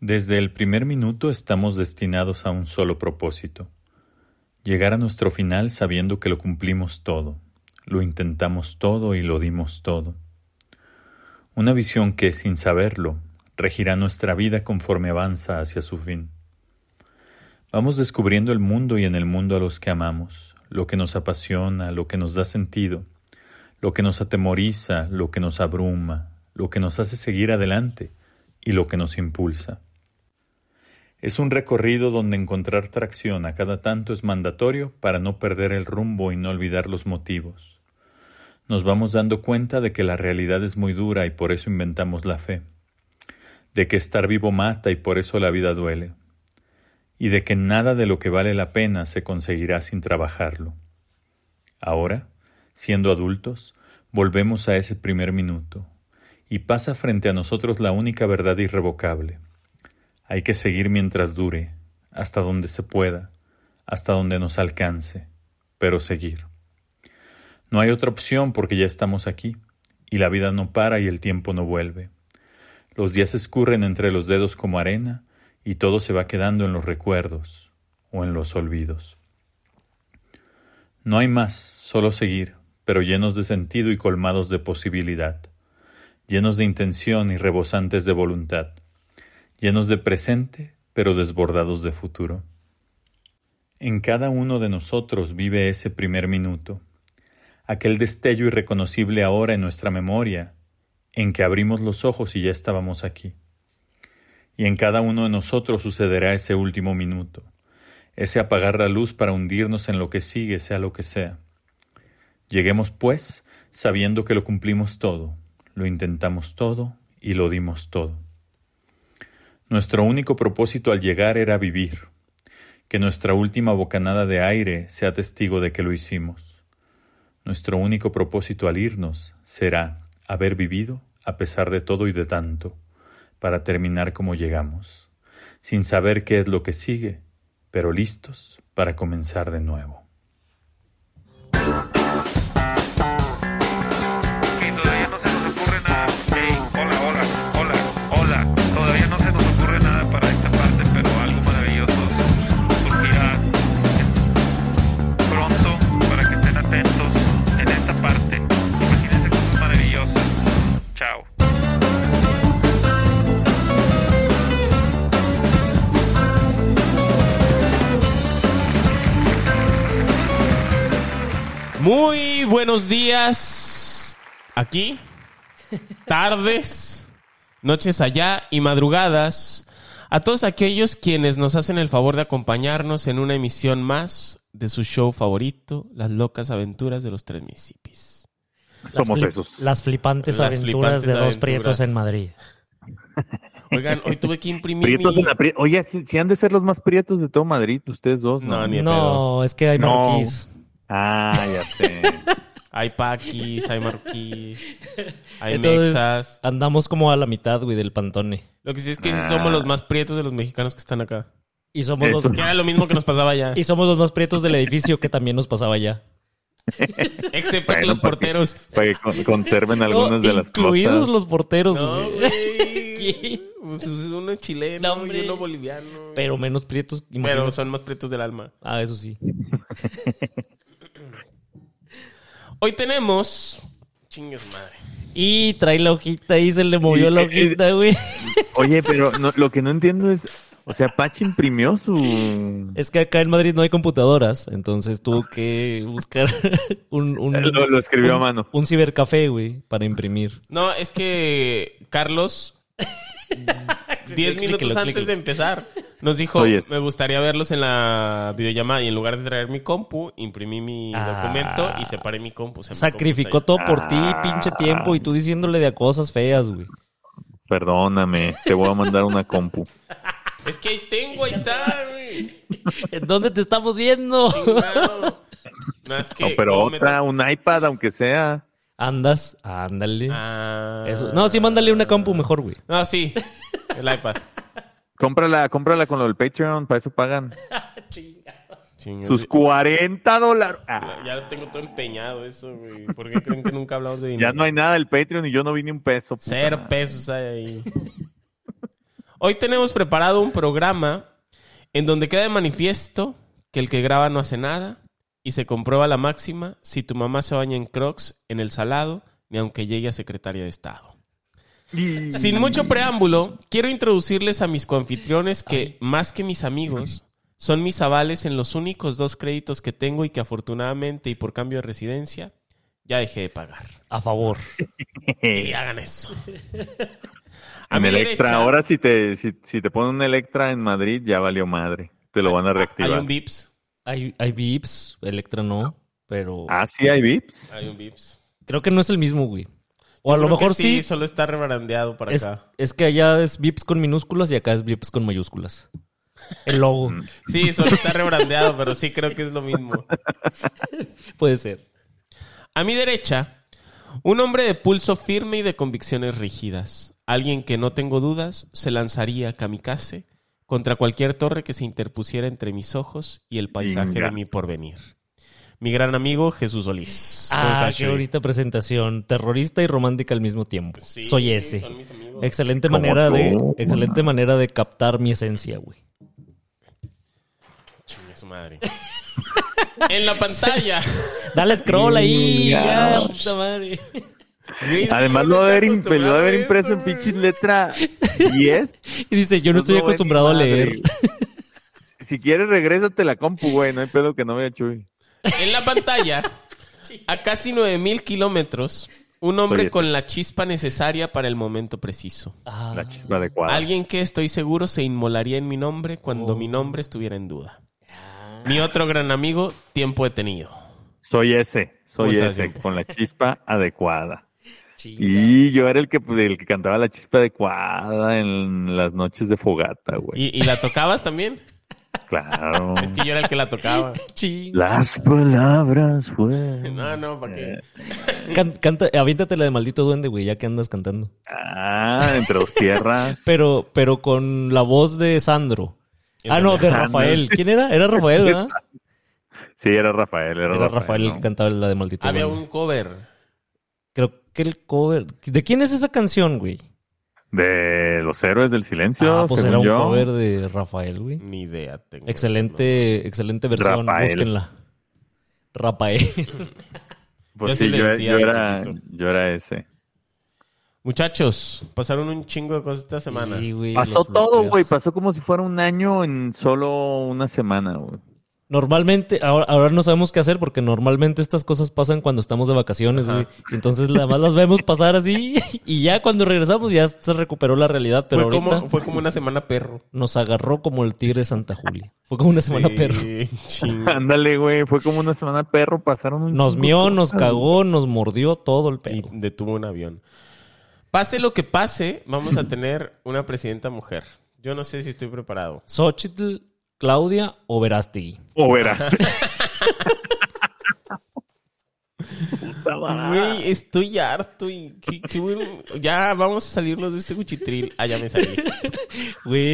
Desde el primer minuto estamos destinados a un solo propósito, llegar a nuestro final sabiendo que lo cumplimos todo, lo intentamos todo y lo dimos todo. Una visión que, sin saberlo, regirá nuestra vida conforme avanza hacia su fin. Vamos descubriendo el mundo y en el mundo a los que amamos, lo que nos apasiona, lo que nos da sentido, lo que nos atemoriza, lo que nos abruma, lo que nos hace seguir adelante y lo que nos impulsa. Es un recorrido donde encontrar tracción a cada tanto es mandatorio para no perder el rumbo y no olvidar los motivos. Nos vamos dando cuenta de que la realidad es muy dura y por eso inventamos la fe, de que estar vivo mata y por eso la vida duele, y de que nada de lo que vale la pena se conseguirá sin trabajarlo. Ahora, siendo adultos, volvemos a ese primer minuto, y pasa frente a nosotros la única verdad irrevocable hay que seguir mientras dure, hasta donde se pueda, hasta donde nos alcance, pero seguir. No hay otra opción porque ya estamos aquí, y la vida no para y el tiempo no vuelve. Los días escurren entre los dedos como arena, y todo se va quedando en los recuerdos o en los olvidos. No hay más, solo seguir, pero llenos de sentido y colmados de posibilidad, llenos de intención y rebosantes de voluntad llenos de presente, pero desbordados de futuro. En cada uno de nosotros vive ese primer minuto, aquel destello irreconocible ahora en nuestra memoria, en que abrimos los ojos y ya estábamos aquí. Y en cada uno de nosotros sucederá ese último minuto, ese apagar la luz para hundirnos en lo que sigue, sea lo que sea. Lleguemos, pues, sabiendo que lo cumplimos todo, lo intentamos todo y lo dimos todo. Nuestro único propósito al llegar era vivir, que nuestra última bocanada de aire sea testigo de que lo hicimos. Nuestro único propósito al irnos será haber vivido a pesar de todo y de tanto, para terminar como llegamos, sin saber qué es lo que sigue, pero listos para comenzar de nuevo. Muy buenos días aquí, tardes, noches allá y madrugadas a todos aquellos quienes nos hacen el favor de acompañarnos en una emisión más de su show favorito, Las locas aventuras de los tres Mississippis. Somos esos. Las flipantes aventuras de dos prietos en Madrid. Oigan, hoy tuve que imprimir. Oye, si, han de ser los más prietos de todo Madrid, ustedes dos, ¿no? No, ni no es que hay marroquíes. Ah, ya sé. hay paquis, hay marroquíes, hay mexas. Andamos como a la mitad, güey, del pantone. Lo que sí es que somos los más prietos de los mexicanos que están acá. Y somos los... Que era lo mismo que nos pasaba allá. Y somos los más prietos del edificio que también nos pasaba allá. Excepto que los porteros. Para que, conserven algunas de las cosas. Incluidos los porteros, no, güey. Pues uno chileno y uno boliviano. Pero menos prietos. Pero son más prietos del alma. Ah, eso sí. Hoy tenemos. Chingues madre. Y trae la hojita y se le movió la hojita, güey. Oye, pero lo que no entiendo es. O sea, Pachi imprimió su. Es que acá en Madrid no hay computadoras, entonces tuvo que buscar un. lo, escribió a mano. Un cibercafé, güey, para imprimir. No, es que Carlos. Diez minutos antes de empezar nos dijo, me gustaría verlos en la videollamada y en lugar de traer mi compu, imprimí mi ah. documento y separé mi compu. Sacrificó todo por ti, ah. pinche tiempo, y tú diciéndole de cosas feas, güey. Perdóname, te voy a mandar una compu. Es que ahí tengo, ahí está, güey. ¿En dónde te estamos viendo? No, pero otra, un iPad, aunque sea. Andas, ándale. Ah. No, sí, mándale una compu mejor, güey. No, sí, el iPad. Cómprala, cómprala con lo del Patreon, para eso pagan. Sus 40 dólares. Ah. Ya tengo todo empeñado eso, güey. ¿Por qué creen que nunca hablamos de dinero? Ya no hay nada del Patreon y yo no vi ni un peso. Cero pesos hay ahí. Hoy tenemos preparado un programa en donde queda de manifiesto que el que graba no hace nada y se comprueba la máxima si tu mamá se baña en crocs en el salado, ni aunque llegue a secretaria de Estado. Sin mucho preámbulo, quiero introducirles a mis coanfitriones que, más que mis amigos, son mis avales en los únicos dos créditos que tengo y que afortunadamente y por cambio de residencia ya dejé de pagar. A favor. y hagan eso. A mi Electra, ahora si te, si, te ponen un Electra en Madrid, ya valió madre. Te lo van a reactivar. Hay un VIPS. Hay, hay VIPS, Electra no, pero... Ah, sí hay VIPS. Hay un VIPS. Creo que no es el mismo, güey. O a lo mejor sí, solo está rebrandeado para acá. Es que allá es VIPs con minúsculas y acá es VIPs con mayúsculas. El logo. Mm. sí, solo está rebrandeado, pero sí creo que es lo mismo. Puede ser. A mi derecha, un hombre de pulso firme y de convicciones rígidas. Alguien que no tengo dudas se lanzaría kamikaze contra cualquier torre que se interpusiera entre mis ojos y el paisaje de mi porvenir mi gran amigo Jesús Solís. Ah, qué bonita presentación. Terrorista y romántica al mismo tiempo. Soy ese. Excelente manera de, excelente manera de captar mi esencia, güey. Chingue su madre. en la pantalla. Dale scroll ahí. Ya, puta madre. Además lo de haber, impreso en pinches letra 10. Y dice, yo no estoy acostumbrado a leer. Si quieres, regrésate la compu, güey. No hay pedo que no vea Chuy. En la pantalla, a casi 9000 kilómetros, un hombre con la chispa necesaria para el momento preciso. Ah. La chispa adecuada. Alguien que estoy seguro se inmolaría en mi nombre cuando mi oh. nombre estuviera en duda. Mi otro gran amigo, tiempo detenido. Soy ese, soy ese, con la chispa adecuada. Y yo era el que, el que cantaba la chispa adecuada en las noches de fogata, güey. ¿Y, y la tocabas también? Claro. Es que yo era el que la tocaba. Las palabras güey. No, no, ¿para qué? canta, aviéntate la de maldito duende, güey, ya que andas cantando. Ah, entre dos tierras. pero, pero con la voz de Sandro. Ah, no, de Rafael. ¿Quién era? Era Rafael, ¿verdad? Sí, era Rafael. Era, Rafael, el que cantaba la de maldito Había un cover. Creo que el cover. ¿De quién es esa canción, güey? De los héroes del silencio. Ah, pues era un cover de Rafael, güey. Ni idea tengo. Excelente, excelente versión. Búsquenla. Rafael. pues sí, yo, era, yo era ese. Muchachos, pasaron un chingo de cosas esta semana. Pasó todo, güey. Pasó como si fuera un año en solo una semana, güey. Normalmente, ahora, ahora no sabemos qué hacer porque normalmente estas cosas pasan cuando estamos de vacaciones, güey. Entonces nada más las vemos pasar así y ya cuando regresamos ya se recuperó la realidad. Pero fue, ahorita como, fue como una semana perro. Nos agarró como el tigre de Santa Julia. Fue como una semana perro. Ándale, güey. Fue como una semana perro. Pasaron un Nos mió, nos cagó, nos mordió todo el perro. Y detuvo un avión. Pase lo que pase, vamos a tener una presidenta mujer. Yo no sé si estoy preparado. Xochitl Claudia o Verástegui. O Verástegui. Güey, estoy harto y Ya vamos a salirnos de este cuchitril. Ah, ya me salí.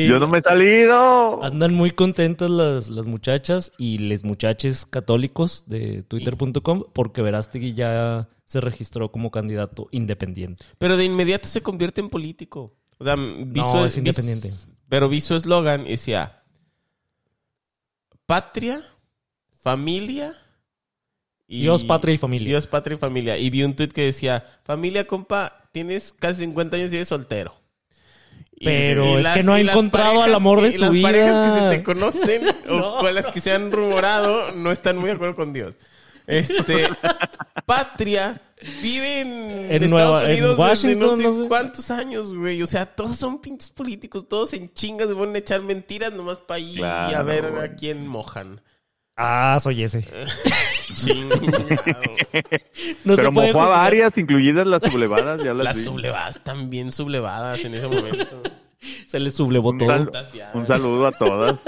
Yo no me he salido. Andan muy contentas las, las muchachas y les muchaches católicos de twitter.com porque Verástegui ya se registró como candidato independiente. Pero de inmediato se convierte en político. O sea, no, es independiente. pero vi su eslogan y decía patria, familia. Y, Dios, patria y familia. Dios, patria y familia. Y vi un tweet que decía, familia, compa, tienes casi 50 años y eres soltero. Pero es que no ha encontrado al amor de su vida. Las parejas que se te conocen o con las que se han rumorado no están muy de acuerdo con Dios. Este, Patria vive en, Estados Unidos Washington, desde no sé, cuántos años, güey. O sea, todos son pinches políticos, todos en chingas se ponen a echar mentiras nomás para ir y a ver a quién mojan. Ah, soy ese. no Pero mojó a varias, incluidas las sublevadas. Ya las, las sublevadas también sublevadas en ese momento. Se les sublevó todo. un saludo a todas.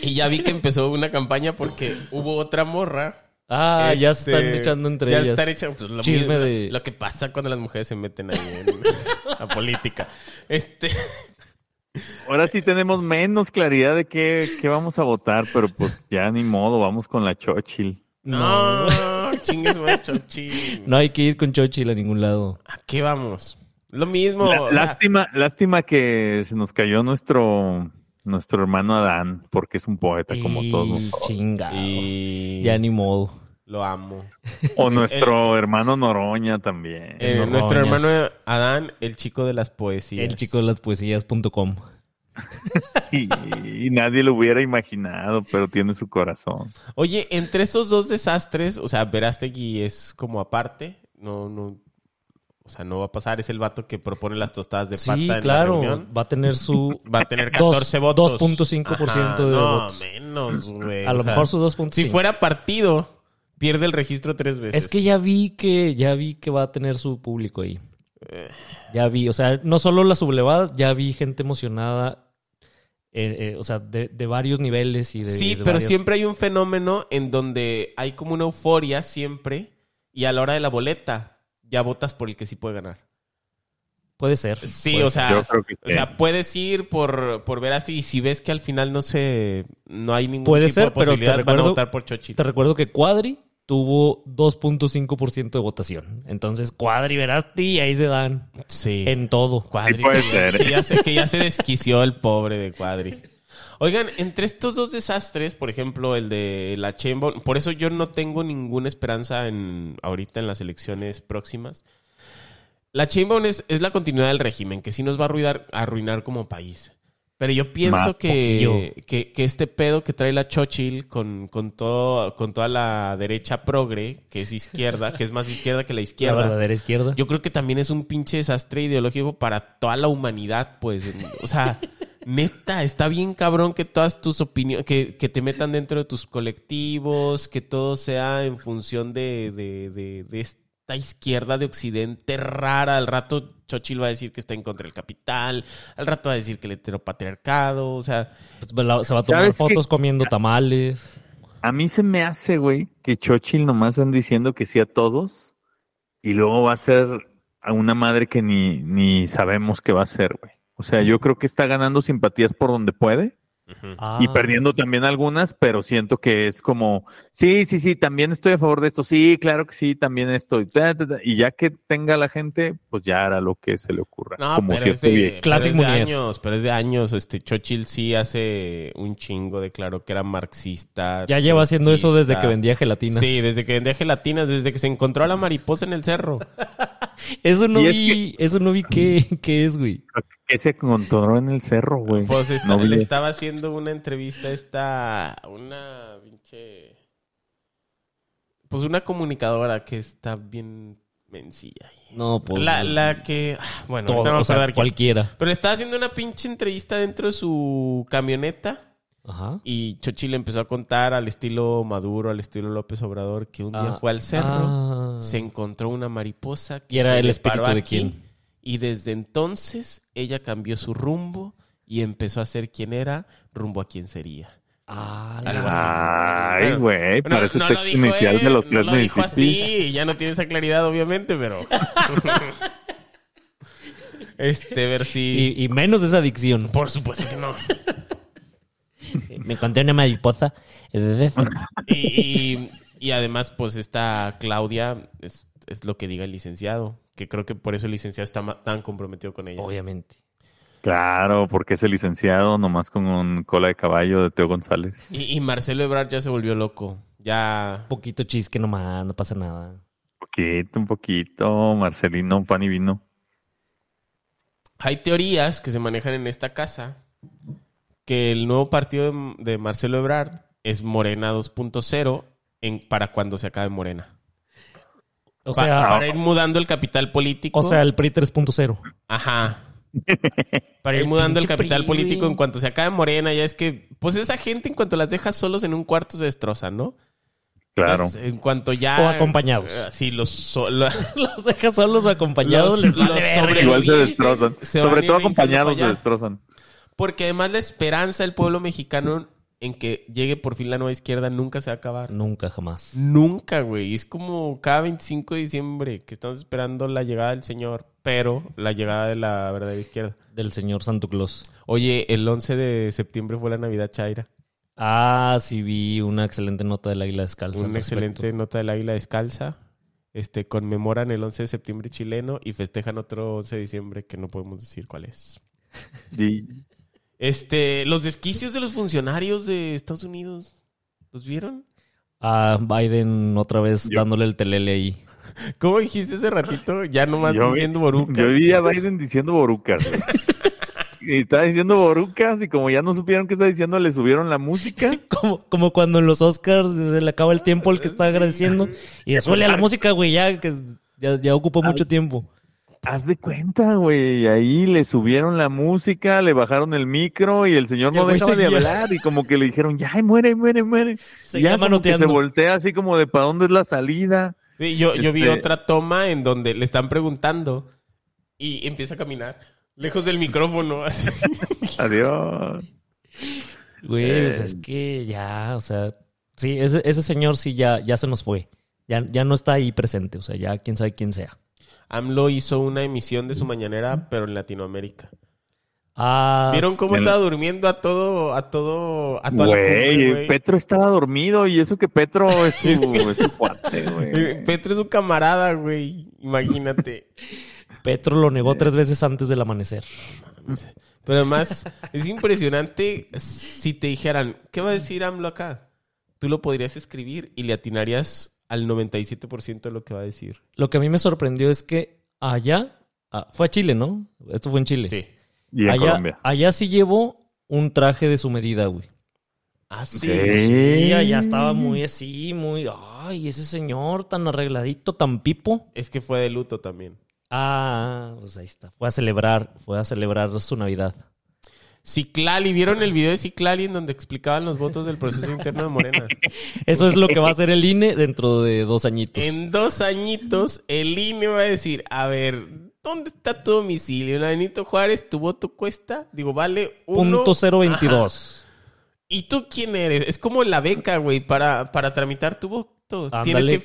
Y ya vi que empezó una campaña porque hubo otra morra. Ah, ya se están este, echando entre ellas. Ya están echando pues, lo, Chisme de... lo que pasa cuando las mujeres se meten ahí en la política. Este. Ahora sí tenemos menos claridad de qué, qué, vamos a votar, pero pues ya ni modo, vamos con la Chochil. No, no chingues, Chochil. No hay que ir con Chochil a ningún lado. ¿A qué vamos? Lo mismo. lástima, lástima que se nos cayó nuestro nuestro hermano Adán, porque es un poeta como todos Chingado. Y... Ya ni modo. Lo amo. O nuestro hermano Noroña también. Eh, nuestro hermano Adán, el chico de las poesías. El chico de las poesías.com. y, y, nadie lo hubiera imaginado, pero tiene su corazón. Oye, entre esos dos desastres, o sea, Verástegui es como aparte, no, no, sea, no va a pasar. Es el vato que propone las tostadas de pata sí, claro. Va a tener su... Va a tener 14 votos. 2.5% de no, votos. menos, güey. A lo mejor su 2.5. Si fuera partido, pierde el registro tres veces. Es que ya vi que, ya vi que va a tener su público ahí. Eh. Ya vi, o sea, no solo las sublevadas, ya vi gente emocionada eh, eh, o sea, de, varios niveles y de. Sí, pero siempre hay un fenómeno en donde hay como una euforia siempre y a la hora de la boleta ya votas por el que sí puede ganar. Puede ser. Sí, o, sea, o sea, puedes ir por, por Verasti y si ves que al final no se no hay ningún puede tipo ser, de posibilidad, pero te recuerdo, votar por Chochito. Te recuerdo que Cuadri tuvo 2.5% de votación. Entonces, Cuadri, Verasti, y ahí se dan. Sí. En todo. Cuadri. puede ser. ya sé que ya se desquició el pobre de Cuadri. Oigan, entre estos dos desastres, por ejemplo, el de la Chembo, por eso yo no tengo ninguna esperanza en ahorita en las elecciones próximas. La Chainbound es, es, la continuidad del régimen, que sí nos va a arruinar, arruinar como país. Pero yo pienso que, que, este pedo que trae la Chochil con, con, todo, con toda la derecha progre, que es izquierda, que es más izquierda que la izquierda. La verdadera izquierda. Yo creo que también es un pinche desastre ideológico para toda la humanidad, pues. O sea, Neta, está bien cabrón que todas tus opiniones, que, que, te metan dentro de tus colectivos, que todo sea en función de, de, de, esta izquierda de Occidente rara. Al rato Chochil va a decir que está en contra del capital, al rato va a decir que el heteropatriarcado, o sea... Pues, se va a tomar fotos comiendo tamales. A mí se me hace, güey, que Chochil nomás están diciendo que sí a todos y luego va a ser a una madre que ni, ni sabemos qué va a ser, güey. O sea, yo creo que está ganando simpatías por donde puede y ah. perdiendo también algunas, pero siento que es como, sí, sí, sí, también estoy a favor de esto, sí, claro que sí, también estoy. Y ya que tenga la gente, pues ya hará lo que se le ocurra. No, pero, es de, años, pero es de años. Este Chochil sí hace un chingo, declaró que era marxista. Ya lleva haciendo eso desde que vendía gelatinas. Sí, desde que vendía gelatinas, desde que se encontró a la mariposa en el cerro. eso no vi, eso no vi qué, qué es, güey. ¿Qué se encontró en el cerro, güey? Pues le estaba haciendo una entrevista esta, una pinche... Pues una comunicadora que está bien mencilla. No, pues... La, la que... Ah, bueno, todo, cualquiera. Pero le estaba haciendo una pinche entrevista dentro de su camioneta. Ajá. Y Chochi le empezó a contar al estilo Maduro, al estilo López Obrador, que un día ah, fue al cerro, ah. se encontró una mariposa que ¿Y era el espíritu de quién? Y desde entonces ella cambió su rumbo y empezó a ser quien era rumbo a quien sería. Ah, Algo así. Ay, güey, parece no, texto inicial de los tres no lo dijo así, ya no tiene esa claridad, obviamente, pero. este, ver si. Y, menos esa adicción. Por supuesto que no. Me conté una mariposa. y, y, además, pues esta Claudia es, es lo que diga el licenciado que creo que por eso el licenciado está tan comprometido con ella. Obviamente. Claro, porque es el licenciado nomás con un cola de caballo de Teo González. Y, Marcelo Ebrard ya se volvió loco. Ya. Un poquito chisque nomás, no pasa nada. Un poquito, un poquito. Marcelino, pan y vino. Hay teorías que se manejan en esta casa que el nuevo partido de, Marcelo Ebrard es Morena 2.0 para cuando se acabe Morena. O sea, para ir mudando el capital político. O sea, el PRI 3.0. Ajá. Para ir mudando el capital político en cuanto se acabe Morena, ya es que, pues esa gente en cuanto las dejas solos en un cuarto se destroza, ¿no? Claro. en cuanto ya. O acompañados. Eh, sí, los. los dejas solos o acompañados. Los, Igual se destrozan. Sobre todo acompañados se destrozan. Porque además la esperanza del pueblo mexicano en que llegue por fin la nueva izquierda nunca se va a acabar. Nunca, jamás. Nunca, güey. Es como cada 25 de diciembre que estamos esperando la llegada del Señor, pero la llegada de la verdadera izquierda. Del Señor Santo Claus. Oye, el 11 de septiembre fue la Navidad Chaira. Ah, sí vi una excelente nota del Águila Descalza. Una excelente nota del Águila Descalza. este, conmemoran el 11 de septiembre chileno y festejan otro 11 de diciembre que no podemos decir cuál es. Este, los desquicios de los funcionarios de Estados Unidos, ¿los vieron? A Biden otra vez dándole el telele ahí. ¿Cómo dijiste ese ratito? Ya nomás diciendo borucas. Yo vi a Biden diciendo borucas. y estaba diciendo borucas y como ya no supieron qué está diciendo, le subieron la música. como, como cuando en los Oscars se le acaba el tiempo al que está agradeciendo y suele a la música, güey, ya que ya, ya ocupó mucho tiempo. Haz de cuenta, güey. Ahí le subieron la música, le bajaron el micro y el señor no dejaba de hablar. Y como que le dijeron, ya, muere, muere, muere. Se ya como que se voltea así como de para dónde es la salida. yo, yo vi este otra toma en donde le están preguntando y empieza a caminar lejos del micrófono. Adiós. Güey, es que ya, o sea, sí, ese, ese señor sí ya, ya se nos fue. Ya, ya no está ahí presente, o sea, ya quién sabe quién sea. AMLO hizo una emisión de su mañanera, pero en Latinoamérica. Ah, ¿Vieron cómo estaba durmiendo a todo, a todo, a toda güey, Petro estaba dormido y eso que Petro es su, es cuate, güey. Petro es su camarada, güey. Imagínate. Petro lo negó tres veces antes del amanecer. Pero además, es impresionante si te dijeran, ¿qué va a decir AMLO acá? Tú lo podrías escribir y le atinarías al 97% de lo que va a decir. Lo que a mí me sorprendió es que allá, ah, fue a Chile, ¿no? Esto fue en Chile. Sí. Y en allá, Colombia. Allá sí llevó un traje de su medida, güey. Ah, sí. Sí, allá estaba muy así, muy... Ay, ese señor tan arregladito, tan pipo. Es que fue de luto también. Ah, pues ahí está. Fue a celebrar, fue a celebrar su Navidad. Ciclali, ¿vieron el video de Ciclali en donde explicaban los votos del proceso interno de Morena? Eso es lo que va a hacer el INE dentro de dos añitos. En dos añitos, el INE va a decir, a ver, ¿dónde está tu domicilio? En Benito Juárez, ¿tu voto cuesta? Digo, vale uno... Punto 022. ¿Y tú quién eres? Es como la beca, güey, para, para tramitar tu voto.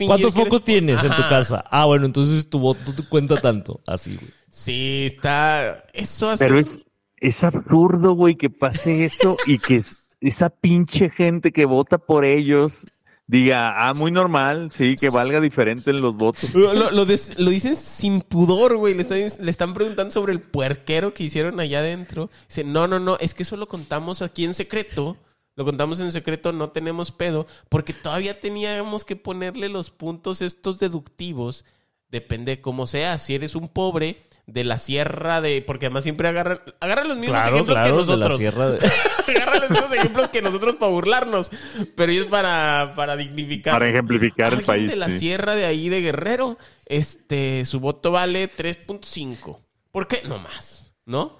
¿Cuántos focos tienes en tu casa? Ah, bueno, entonces tu voto te cuenta tanto. Así, güey. Sí, está... Eso hace... Pero es es absurdo, güey, que pase eso y que esa pinche gente que vota por ellos diga, ah, muy normal, sí, que valga diferente en los votos. Lo, dicen sin pudor, güey. Le están, preguntando sobre el puerquero que hicieron allá adentro. Dice, no, no, no, es que eso lo contamos aquí en secreto. Lo contamos en secreto, no tenemos pedo, porque todavía teníamos que ponerle los puntos estos deductivos. Depende de cómo sea. Si eres un pobre, de la sierra de. Porque además siempre agarran, agarran los mismos ejemplos que nosotros. agarran los mismos ejemplos que nosotros para burlarnos. Pero es para, para dignificar. Para ejemplificar el país. de la sierra de ahí de Guerrero, este, su voto vale 3.5. ¿Por qué? No más, ¿no?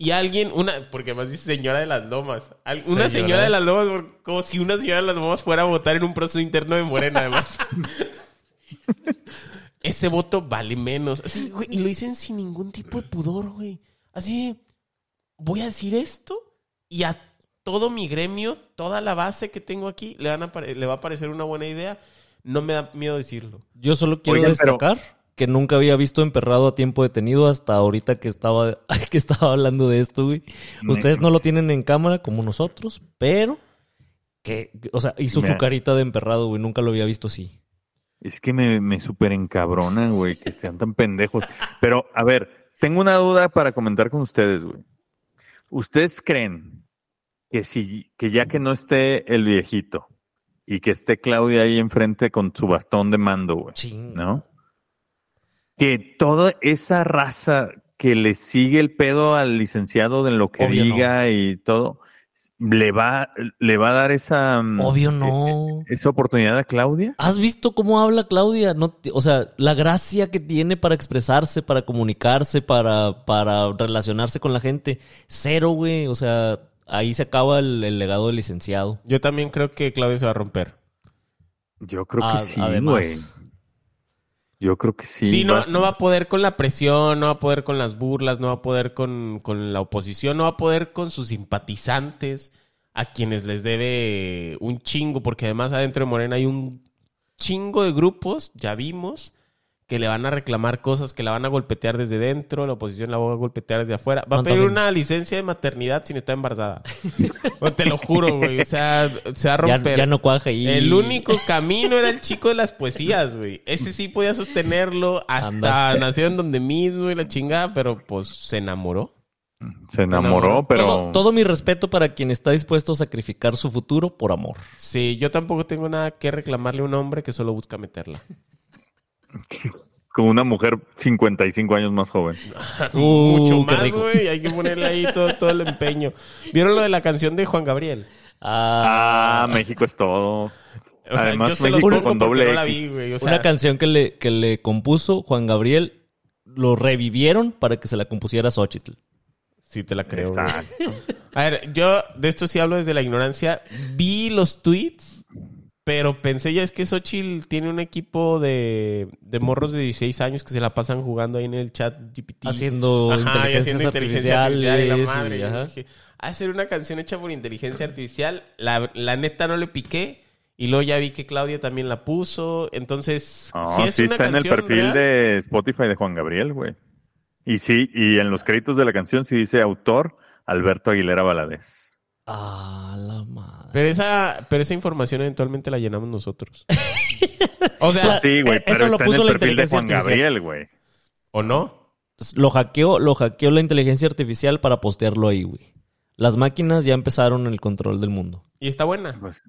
Y alguien, una, porque además dice señora de las lomas. Una señora, de las lomas, como si una señora de las lomas fuera a votar en un proceso interno de Morena, además. ese voto vale menos. Así, güey, y lo dicen sin ningún tipo de pudor, güey. Así, voy a decir esto y a todo mi gremio, toda la base que tengo aquí, le, van a le va a parecer una buena idea. No me da miedo decirlo. Yo solo quiero destacar que nunca había visto emperrado a tiempo detenido hasta ahorita que estaba, que estaba hablando de esto, güey. Ustedes no lo tienen en cámara como nosotros, pero que, o sea, hizo su carita de emperrado, güey. Nunca lo había visto así. Es que me, me súper encabronan, güey, que sean tan pendejos. Pero, a ver, tengo una duda para comentar con ustedes, güey. ¿Ustedes creen que si, que ya que no esté el viejito y que esté Claudia ahí enfrente con su bastón de mando, güey, ¿no? Que toda esa raza que le sigue el pedo al licenciado de lo que diga y todo, le va, le va a dar esa. Mm, Obvio no. E, esa oportunidad a Claudia. ¿Has visto cómo habla Claudia? No, o sea, la gracia que tiene para expresarse, para comunicarse, para, para relacionarse con la gente. Cero, güey. O sea, ahí se acaba el, legado del licenciado. Yo también creo que Claudia se va a romper. Yo creo que sí, además. Yo creo que sí. Sí, no, no va a poder con la presión, no va a poder con las burlas, no va a poder con, la oposición, no va a poder con sus simpatizantes, a quienes les debe un chingo, porque además adentro de Morena hay un chingo de grupos, ya vimos, que le van a reclamar cosas, que la van a golpetear desde dentro, la oposición la va a golpetear desde afuera. Va a pedir una licencia de maternidad sin estar embarazada. te lo juro, güey. O sea, se va a romper. Ya, no cuaja ahí. El único camino era el chico de las poesías, güey. Ese sí podía sostenerlo hasta nació en donde mismo y la chingada, pero pues se enamoró. Se enamoró, pero... Todo, mi respeto para quien está dispuesto a sacrificar su futuro por amor. Sí, yo tampoco tengo nada que reclamarle a un hombre que solo busca meterla. Con una mujer 55 años más joven. Mucho uh, más, güey. Hay que ponerle ahí todo, el empeño. ¿Vieron lo de la canción de Juan Gabriel? Ah, ah México es todo. Además, México con doble Una canción que le, que le compuso Juan Gabriel, lo revivieron para que se la compusiera Xochitl. Sí, te la creo. A ver, yo de esto sí hablo desde la ignorancia. Vi los tweets, pero pensé ya es que Xochitl tiene un equipo de, de morros de 16 años que se la pasan jugando ahí en el chat GPT. Haciendo inteligencia artificial. Y la madre. hacer una canción hecha por inteligencia artificial. La, la, neta no le piqué. Y luego ya vi que Claudia también la puso. Entonces, sí, es sí está en el perfil de Spotify de Juan Gabriel, güey. Y sí, y en los créditos de la canción sí dice autor Alberto Aguilera Valadez. Ah, la madre. Pero esa, pero esa información eventualmente la llenamos nosotros. o sea, sí, güey, pero eso lo puso en el perfil de Juan Gabriel, güey. ¿O no? Lo hackeó, lo hackeó la inteligencia artificial para postearlo ahí, güey. Las máquinas ya empezaron el control del mundo. ¿Y está buena? Pues,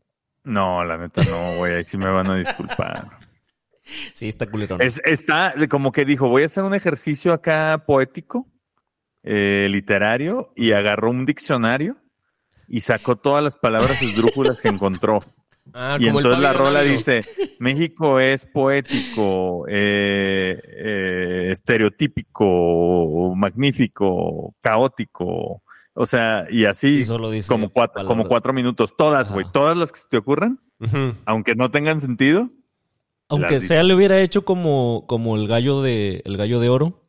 no, la neta no, güey. Ahí sí me van a disculpar. Sí, está culero. está como que dijo, voy a hacer un ejercicio acá poético, eh, literario, y agarró un diccionario y sacó todas las palabras esdrújulas que encontró. Ah, y entonces la rola dice, México es poético, eh, eh, estereotípico, magnífico, caótico, o sea, y así como, cuatro, como cuatro minutos, todas, güey, todas las que se te ocurran, aunque no tengan sentido, aunque sea le hubiera hecho como, como el gallo de el gallo de oro.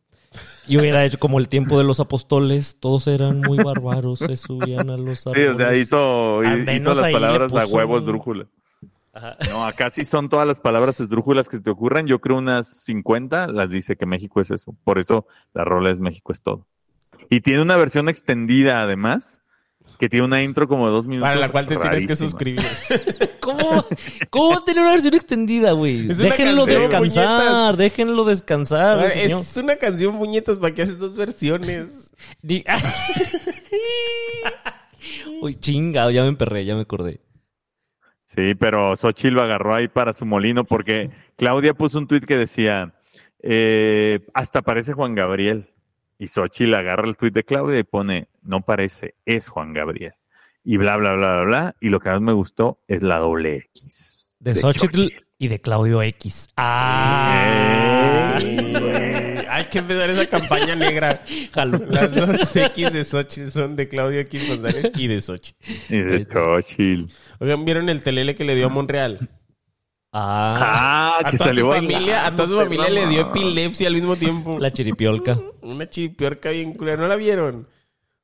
Y hubiera hecho como el tiempo de los apóstoles, todos eran muy bárbaros, se subían a los árboles. Sí, o sea, hizo, hizo las palabras a huevos drújula. No, acá sí son todas las palabras esdrújulas que te ocurran. Yo creo unas 50 las dice que México es eso. Por eso la rola es México es todo. Y tiene una versión extendida además, que tiene una intro como de dos minutos. Para la cual te tienes que suscribir. ¿Cómo, ¿Cómo tener una versión extendida, güey? Déjenlo descansar, déjenlo descansar. es una canción puñetas para que haces dos versiones. Uy, chingado, ya me emperré, ya me acordé. Sí, pero Xochitl lo agarró ahí para su molino porque Claudia puso un tuit que decía, eh, hasta parece Juan Gabriel. Y Xochitl agarra el tuit de Claudia y pone, no parece, es Juan Gabriel. Y bla, bla, bla, bla, bla. Y lo que más me gustó es la doble X. De, Xochitl y de Claudio X. ¡Ah! Hay que empezar esa campaña negra. Las dos X de Xochitl son de Claudio X González y de Xochitl. Y de Xochitl. Oigan, ¿vieron el telele que le dio a Monreal? Ah, ah que salió su familia, a toda su familia le dio epilepsia al mismo tiempo. La chiripiolca. Una chiripiolca bien culera, ¿no la vieron?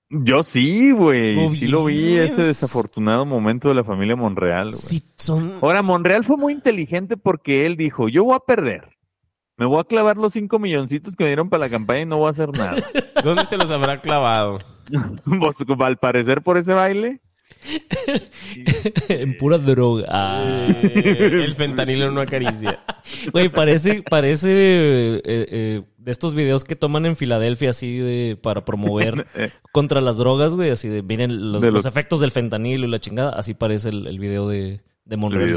Yo sí, güey. Sí lo vi, ese desafortunado momento de la familia Monreal, güey. Sí, son... Ahora, Monreal fue muy inteligente porque él dijo, yo voy a perder. Me voy a clavar los cinco milloncitos que me dieron para la campaña y no voy a hacer nada. ¿Dónde se los habrá clavado? pues, al parecer por ese baile. en pura droga. Eh, el fentanilo no acaricia. Güey, parece, parece eh, eh, de estos videos que toman en Filadelfia así de para promover contra las drogas, güey. Así de miren los, efectos del fentanilo y la chingada. Así parece el, video de, de Monreal.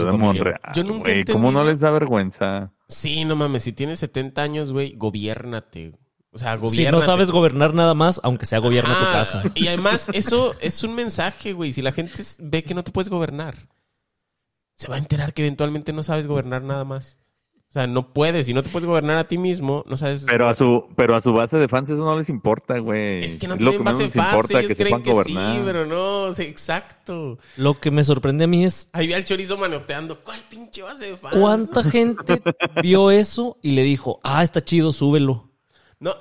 Yo nunca ¿Cómo no les da vergüenza? Sí, no mames. Si tienes 70 años, güey, gobiérnate. O sea, gobierna. Si no sabes gobernar nada más, aunque sea gobierna tu casa. Y además, eso es un mensaje, güey. Si la gente ve que no te puedes gobernar, se va a enterar que eventualmente no sabes gobernar nada más. O sea, no puedes. Si no te puedes gobernar a ti mismo, no sabes. Pero a su, pero a su base de fans eso no les importa, güey. Es que no tienen base de fans. Ellos que creen que gobernar. sí, pero no. exacto. Lo que me sorprende a mí es. Ahí vi al chorizo manoteando. ¿Cuál pinche base de fans? ¿Cuánta gente vio eso y le dijo, ah, está chido, súbelo? No,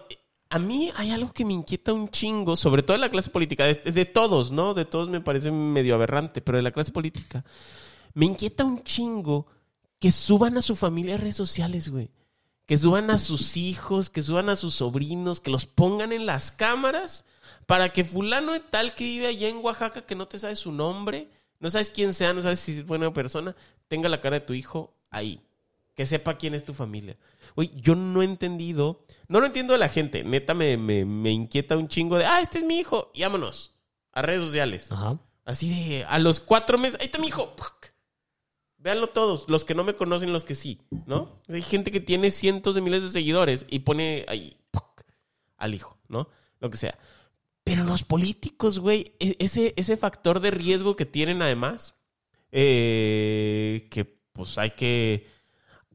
a mí hay algo que me inquieta un chingo, sobre todo en la clase política, de, todos, ¿no? De todos me parece medio aberrante, pero de la clase política. Me inquieta un chingo que suban a su familia a redes sociales, güey. que suban a sus hijos, que suban a sus sobrinos, que los pongan en las cámaras para que fulano de tal que vive allá en Oaxaca, que no te sabes su nombre, no sabes quién sea, no sabes si es buena persona, tenga la cara de tu hijo ahí. Que sepa quién es tu familia. Oye, yo no he entendido, no lo entiendo de la gente, neta me, me, inquieta un chingo de, ah, este es mi hijo, y vámonos, a redes sociales. Ajá. Así de, a los cuatro meses, ahí está mi hijo. Véanlo todos, los que no me conocen, los que sí, ¿no? Hay gente que tiene cientos de miles de seguidores y pone ahí al hijo, ¿no? Lo que sea. Pero los políticos, güey, e, ese, ese factor de riesgo que tienen además, eh, que pues hay que,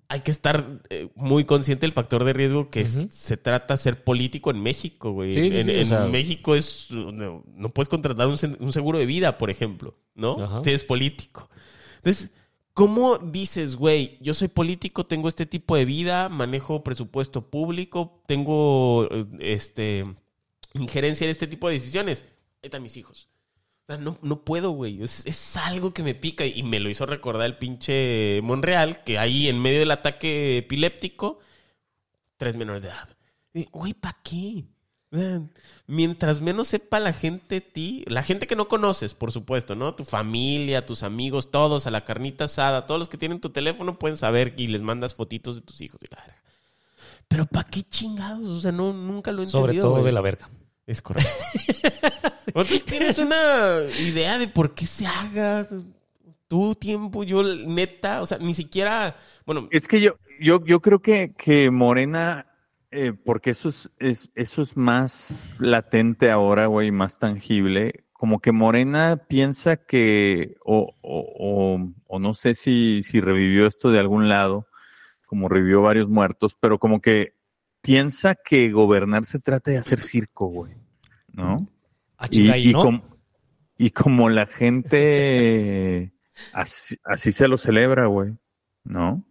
hay que estar eh, muy consciente del factor de riesgo que se trata ser político en México, güey. en, México es, no, puedes contratar un, seguro de vida, por ejemplo, ¿no? Si eres político. Entonces ¿Cómo dices, güey, yo soy político, tengo este tipo de vida, manejo presupuesto público, tengo este injerencia en este tipo de decisiones? Ahí están mis hijos. O sea, no, no puedo, güey. Es, algo que me pica y me lo hizo recordar el pinche Monreal, que ahí en medio del ataque epiléptico, tres menores de edad. Güey, ¿para qué? Mientras menos sepa la gente ti, la gente que no conoces, por supuesto, ¿no? Tu familia, tus amigos, todos a la carnita asada, todos los que tienen tu teléfono pueden saber y les mandas fotitos de tus hijos y la verga. Pero ¿para qué chingados? O sea, no, nunca lo he entendido. Sobre todo de la verga. Es correcto. tienes una idea de por qué se haga? Tu tiempo, yo neta, o sea, ni siquiera, bueno. Es que yo, yo, yo creo que, que Morena eh, porque eso es, eso es más latente ahora, güey, más tangible. Como que Morena piensa que, o, o, no sé si, si revivió esto de algún lado, como revivió varios muertos, pero como que piensa que gobernar se trata de hacer circo, güey, ¿no? Ah, y, y como la gente así, así se lo celebra, güey, ¿no?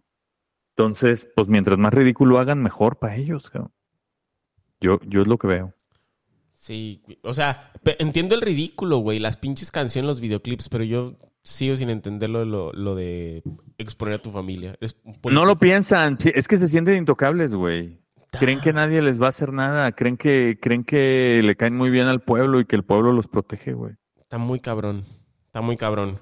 Entonces, pues mientras más ridículo hagan, mejor para ellos. Yo, yo es lo que veo. Sí, o sea, entiendo el ridículo, güey, las pinches canciones, los videoclips, pero yo sigo sin entenderlo lo, lo de exponer a tu familia. no lo piensan, es que se sienten intocables, güey. Creen que nadie les va a hacer nada, creen que, creen que le caen muy bien al pueblo y que el pueblo los protege, güey. Está muy cabrón, está muy cabrón.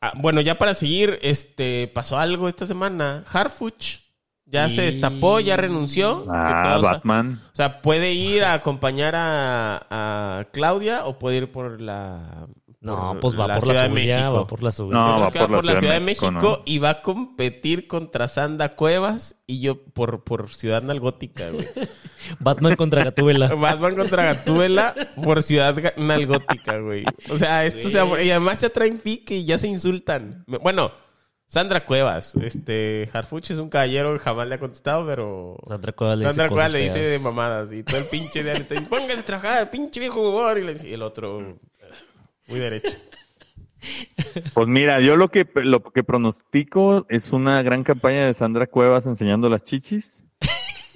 Ah, bueno, ya para seguir, este, pasó algo esta semana. Harfuch ya se destapó, ya renunció. Ah, Batman. O sea, puede ir a acompañar a, a Claudia o puede ir por la no, pues va por la Ciudad va por la. No, va por, la, Ciudad, de México, y va a competir contra Sanda Cuevas y yo por, por Ciudad Nalgótica, güey. Batman contra Gatúbela. Batman contra Gatúbela por Ciudad Nalgótica, güey. O sea, esto se... Y además se atraen pique y ya se insultan. Bueno, Sandra Cuevas, este, Harfuch es un caballero que jamás le ha contestado, pero... Sandra Cuevas le Sandra dice Cuevas le dice de mamadas y todo el pinche día le dice, póngase a trabajar, pinche viejo jugador. Y, el otro, muy derecho. Pues mira, yo lo que, lo que pronostico es una gran campaña de Sandra Cuevas enseñando las chichis.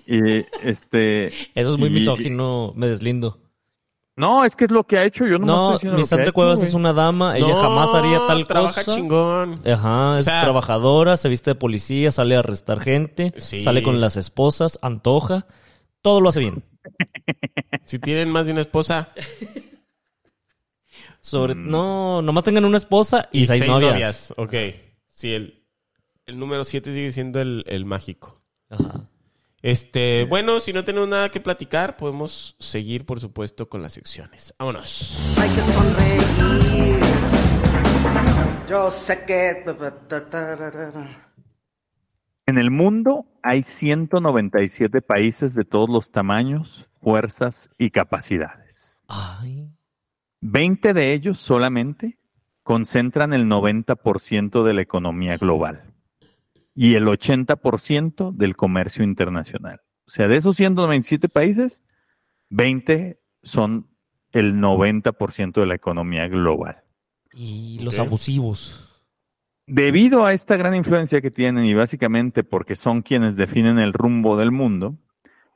Y este. Eso es muy misógino, me deslindo. No, es que es lo que ha hecho. Yo no, no mi Sandra Cuevas es una dama. Ella jamás haría tal trabaja cosa. chingón. Ajá, es trabajadora, se viste de policía, sale a arrestar gente, sale con las esposas, antoja. Todo lo hace bien. Si tienen más de una esposa, sobre, mm. No, nomás tengan una esposa y, seis, novias. Ok. Sí, el, el número siete sigue siendo el, el mágico. Ajá. Este, bueno, si no tenemos nada que platicar, podemos seguir, por supuesto, con las secciones. Vámonos. Hay que sonreír. Yo sé que. En el mundo hay 197 países de todos los tamaños, fuerzas y capacidades. Ay. 20 de ellos solamente concentran el 90% de la economía global y el 80% del comercio internacional. O sea, de esos 197 países, 20 son el 90% de la economía global. Y los abusivos. Debido a esta gran influencia que tienen y básicamente porque son quienes definen el rumbo del mundo,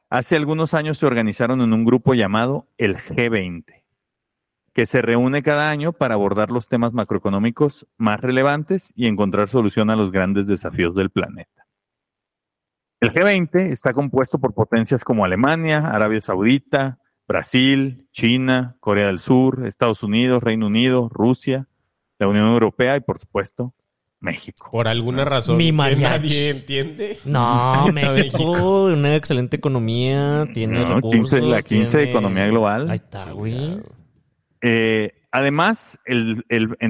hace algunos años se organizaron en un grupo llamado el G20 que se reúne cada año para abordar los temas macroeconómicos más relevantes y encontrar solución a los grandes desafíos del planeta. El G20 está compuesto por potencias como Alemania, Arabia Saudita, Brasil, China, Corea del Sur, Estados Unidos, Reino Unido, Rusia, la Unión Europea y por supuesto México. Por alguna razón Mi que nadie entiende. No, México, una excelente economía, tiene recursos. la 15 de economía global. Ahí está, güey. Eh, además, en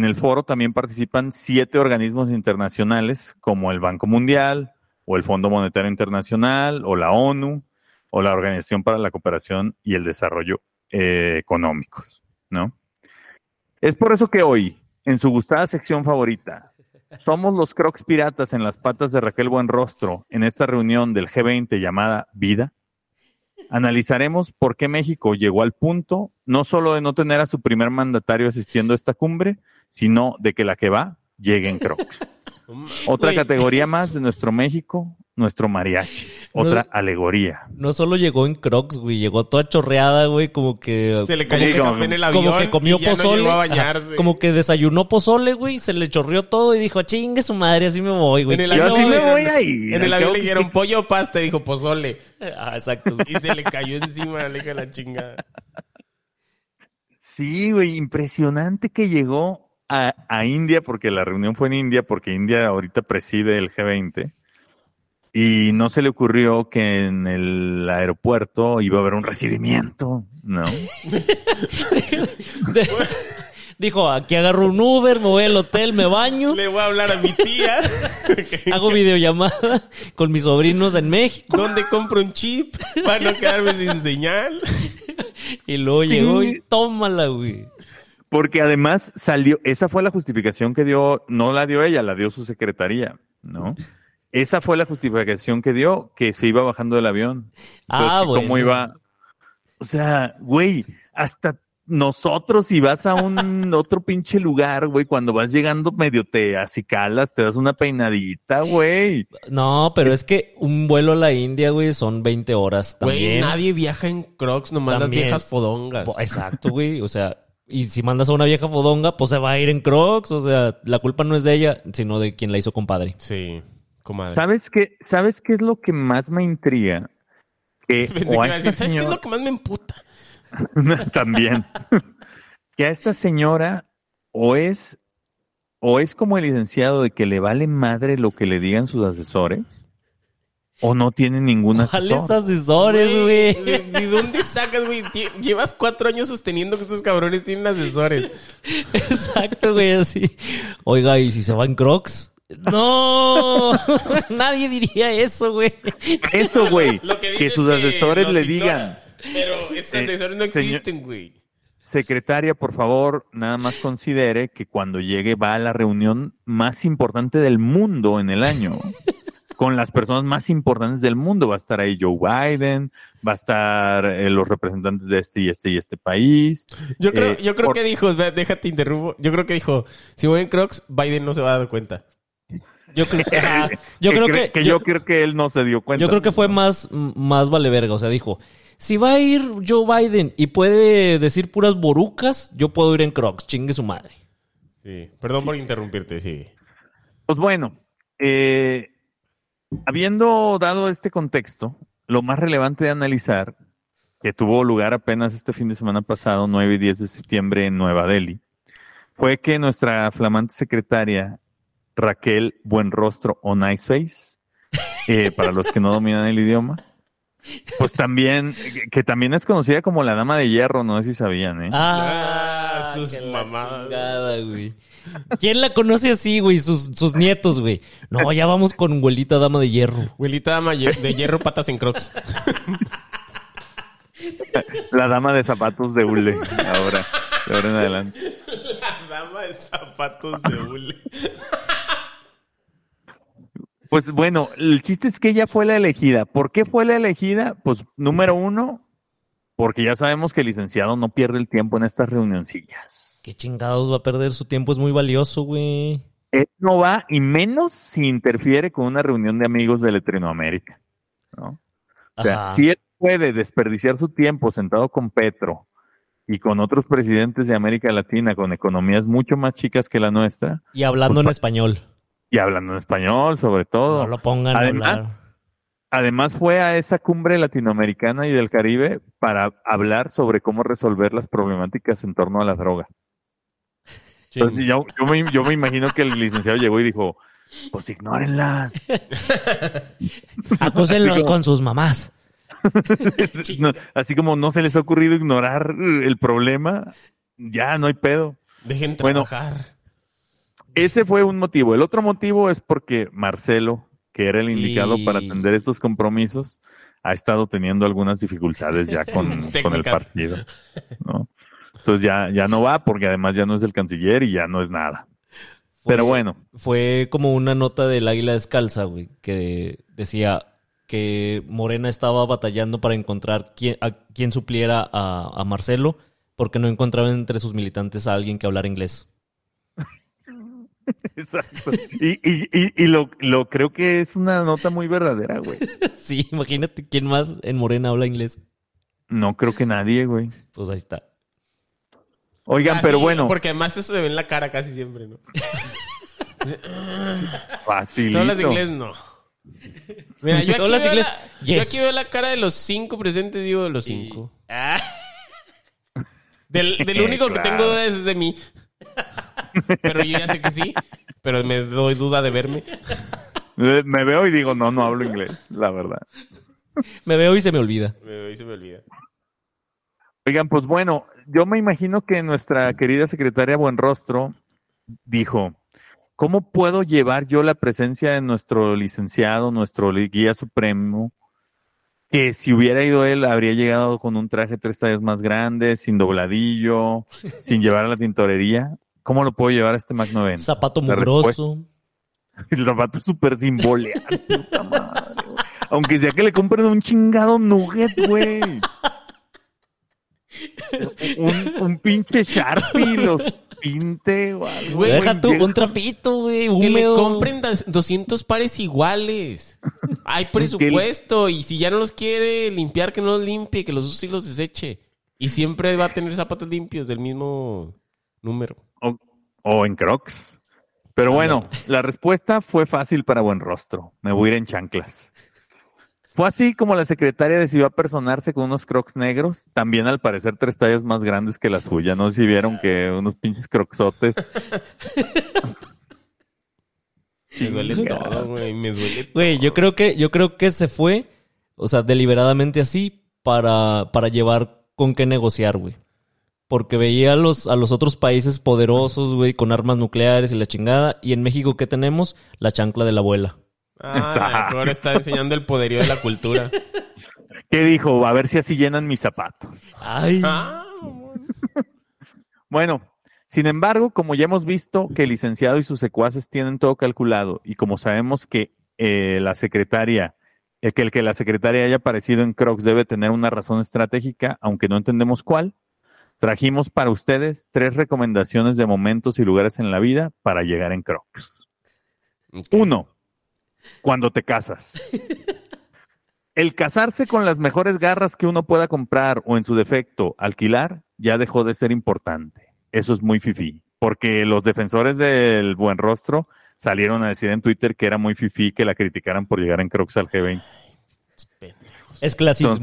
el foro también participan siete organismos internacionales como el Banco Mundial o el Fondo Monetario Internacional o la ONU o la Organización para la Cooperación y el Desarrollo eh, Económicos, ¿no? Es por eso que hoy, en su gustada sección favorita, somos los crocs piratas en las patas de Raquel Buenrostro en esta reunión del G20 llamada Vida. Analizaremos por qué México llegó al punto no solo de no tener a su primer mandatario asistiendo a esta cumbre, sino de que la que va llegue en crocs. Otra categoría más de nuestro México, nuestro mariachi. Otra alegoría. No solo llegó en Crocs, güey, llegó toda chorreada, güey, como que. Se le cayó el café en el avión. Como que comió pozole. como que desayunó pozole, güey, se le chorrió todo y dijo, chingue su madre, así me voy, güey. En el avión, me voy ahí. En el avión le dijeron pollo o pasta, dijo pozole. Ah, exacto. y se le cayó encima, le la chingada. Sí, güey, impresionante que llegó a, India, porque la reunión fue en India, porque India ahorita preside el G20, y no se le ocurrió que en el aeropuerto iba a haber un recibimiento, ¿no? Dijo, aquí agarro un Uber, me voy al hotel, me baño. Le voy a hablar a mi tía. Hago videollamada con mis sobrinos en México. ¿Dónde compro un chip para no quedarme sin señal? Y luego llegó y tómala, güey. Porque además salió, esa fue la justificación que dio, no la dio ella, la dio su secretaría, ¿no? Esa fue la justificación que dio, que se iba bajando del avión. ah, bueno. ¿Cómo iba? O sea, güey, hasta nosotros si vas a un otro pinche lugar, güey, cuando vas llegando medio te acicalas, te das una peinadita, güey. No, pero es, que un vuelo a la India, güey, son 20 horas también. Güey, nadie viaja en Crocs, nomás las viejas fodongas. Exacto, güey, o sea, y si mandas a una vieja fodonga, pues se va a ir en Crocs. O sea, la culpa no es de ella, sino de quien la hizo compadre. Sí, comadre. ¿Sabes qué, ¿Sabes qué es lo que más me intriga? Que, ¿Sabes qué es lo que más me emputa? También. que a esta señora o es, o es como el licenciado de que le vale madre lo que le digan sus asesores o no tiene ningún asesor. ¿Cuáles asesores, güey? ¿De, dónde sacas, güey? Llevas cuatro años sosteniendo que estos cabrones tienen asesores. Exacto, güey, así. Oiga, ¿y si se va en Crocs? No, nadie diría eso, güey. Eso, güey. Que, sus asesores le digan. Pero esos eh, asesores no existen, güey. Secretaria, por favor, nada más considere que cuando llegue va a la reunión más importante del mundo en el año con las personas más importantes del mundo. Va a estar ahí Joe Biden, va a estar eh, los representantes de este y este y este país. Yo creo, eh, yo creo que dijo, déjate interrumpo, yo creo que dijo, si voy en Crocs, Biden no se va a dar cuenta. Yo creo que, yo creo que, yo, creo que él no se dio cuenta. Yo creo que fue más, más vale verga. O sea, dijo, si va a ir Joe Biden y puede decir puras borucas, yo puedo ir en Crocs, chingue su madre. Sí, perdón por interrumpirte, sí. Pues bueno, eh, Habiendo dado este contexto, lo más relevante de analizar, que tuvo lugar apenas este fin de semana pasado, 9 y 10 de septiembre en Nueva Delhi, fue que nuestra flamante secretaria Raquel Buenrostro o Niceface, eh, para los que no dominan el idioma, pues también, que también es conocida como la dama de hierro, no sé si sabían, ¿eh? Ah, ah sus mamadas. ¿Quién la conoce así, güey? Sus, sus nietos, güey. No, ya vamos con abuelita dama de hierro. Abuelita dama de hierro, patas en crocs. La dama de zapatos de hule, ahora, de ahora en adelante. La dama de zapatos de hule. Pues bueno, el chiste es que ella fue la elegida. ¿Por qué fue la elegida? Pues número uno, porque ya sabemos que el licenciado no pierde el tiempo en estas reunioncillas. ¿Qué chingados va a perder su tiempo? Es muy valioso, güey. Él no va, y menos si interfiere con una reunión de amigos de Latinoamérica. ¿no? O sea, si él puede desperdiciar su tiempo sentado con Petro y con otros presidentes de América Latina con economías mucho más chicas que la nuestra. Y hablando pues en español y hablando en español, sobre todo. No lo pongan además, Además fue a esa cumbre latinoamericana y del Caribe para hablar sobre cómo resolver las problemáticas en torno a la droga. Entonces, yo, me, imagino que el licenciado llegó y dijo, pues ignórenlas. Acúsenlos con sus mamás. así como no se les ha ocurrido ignorar el problema, ya no hay pedo. Dejen trabajar. Ese fue un motivo. El otro motivo es porque Marcelo, que era el indicado para atender estos compromisos, ha estado teniendo algunas dificultades ya con, el partido. Entonces ya, ya no va porque además ya no es el canciller y ya no es nada. Pero bueno. Fue como una nota del Águila Descalza, güey, que decía que Morena estaba batallando para encontrar quién, a quién supliera a, Marcelo porque no encontraba entre sus militantes a alguien que hablara inglés. Exacto. Y, y, lo, lo, creo que es una nota muy verdadera, güey. sí, imagínate quién más en Morena habla inglés. No creo que nadie, güey. Pues ahí está. Oigan, ah, pero bueno. Porque además eso se ve en la cara casi siempre, ¿no? Fácil. Todas las inglés no. Mira, yo aquí, veo la, yo aquí, veo la, cara de los cinco presentes, digo de los cinco. Ah. Del, del, único que tengo dudas es de mí. Pero yo ya sé que sí. Pero me doy duda de verme. Me veo y digo, no, no hablo inglés, la verdad. Me veo y se me olvida. Me veo y se me olvida. Oigan, pues bueno, yo me imagino que nuestra querida secretaria Buenrostro dijo, ¿cómo puedo llevar yo la presencia de nuestro licenciado, nuestro guía supremo, que si hubiera ido él habría llegado con un traje tres tallas más grande, sin dobladillo, sin llevar a la tintorería? ¿Cómo lo puedo llevar a este Mac 90? Zapato mugroso. El zapato súper simboleado. Aunque sea que le compren un chingado nugget, güey un, un pinche Sharpie los pinte o algo. Deja tú un trapito, güey. Que le compren 200 pares iguales. Hay presupuesto y si ya no los quiere limpiar, que no los limpie, que los use y los deseche. Y siempre va a tener zapatos limpios del mismo número. O, en Crocs. Pero bueno, la respuesta fue fácil para buen rostro. Me voy a ir en chanclas. Fue así como la secretaria decidió apersonarse con unos crocs negros, también al parecer tres tallas más grandes que la suya. No sé si vieron que unos pinches croxotes. me duele todo, güey, me duele Güey, yo creo que, yo creo que se fue, o sea, deliberadamente así, para, para llevar con qué negociar, güey. Porque veía a los, a los otros países poderosos, güey, con armas nucleares y la chingada. Y en México, ¿qué tenemos? La chancla de la abuela. Ah, ahora está enseñando el poderío de la cultura. ¿Qué dijo? A ver si así llenan mis zapatos. Ay. Ah, bueno, sin embargo, como ya hemos visto que el licenciado y sus secuaces tienen todo calculado y como sabemos que eh, la secretaria, eh, que el que la secretaria haya aparecido en Crocs debe tener una razón estratégica, aunque no entendemos cuál, trajimos para ustedes tres recomendaciones de momentos y lugares en la vida para llegar en Crocs. Uno, cuando te casas. El casarse con las mejores garras que uno pueda comprar o en su defecto alquilar ya dejó de ser importante. Eso es muy fifí, porque los defensores del buen rostro salieron a decir en Twitter que era muy fifí que la criticaran por llegar en Crocs al G20. Es clasismo.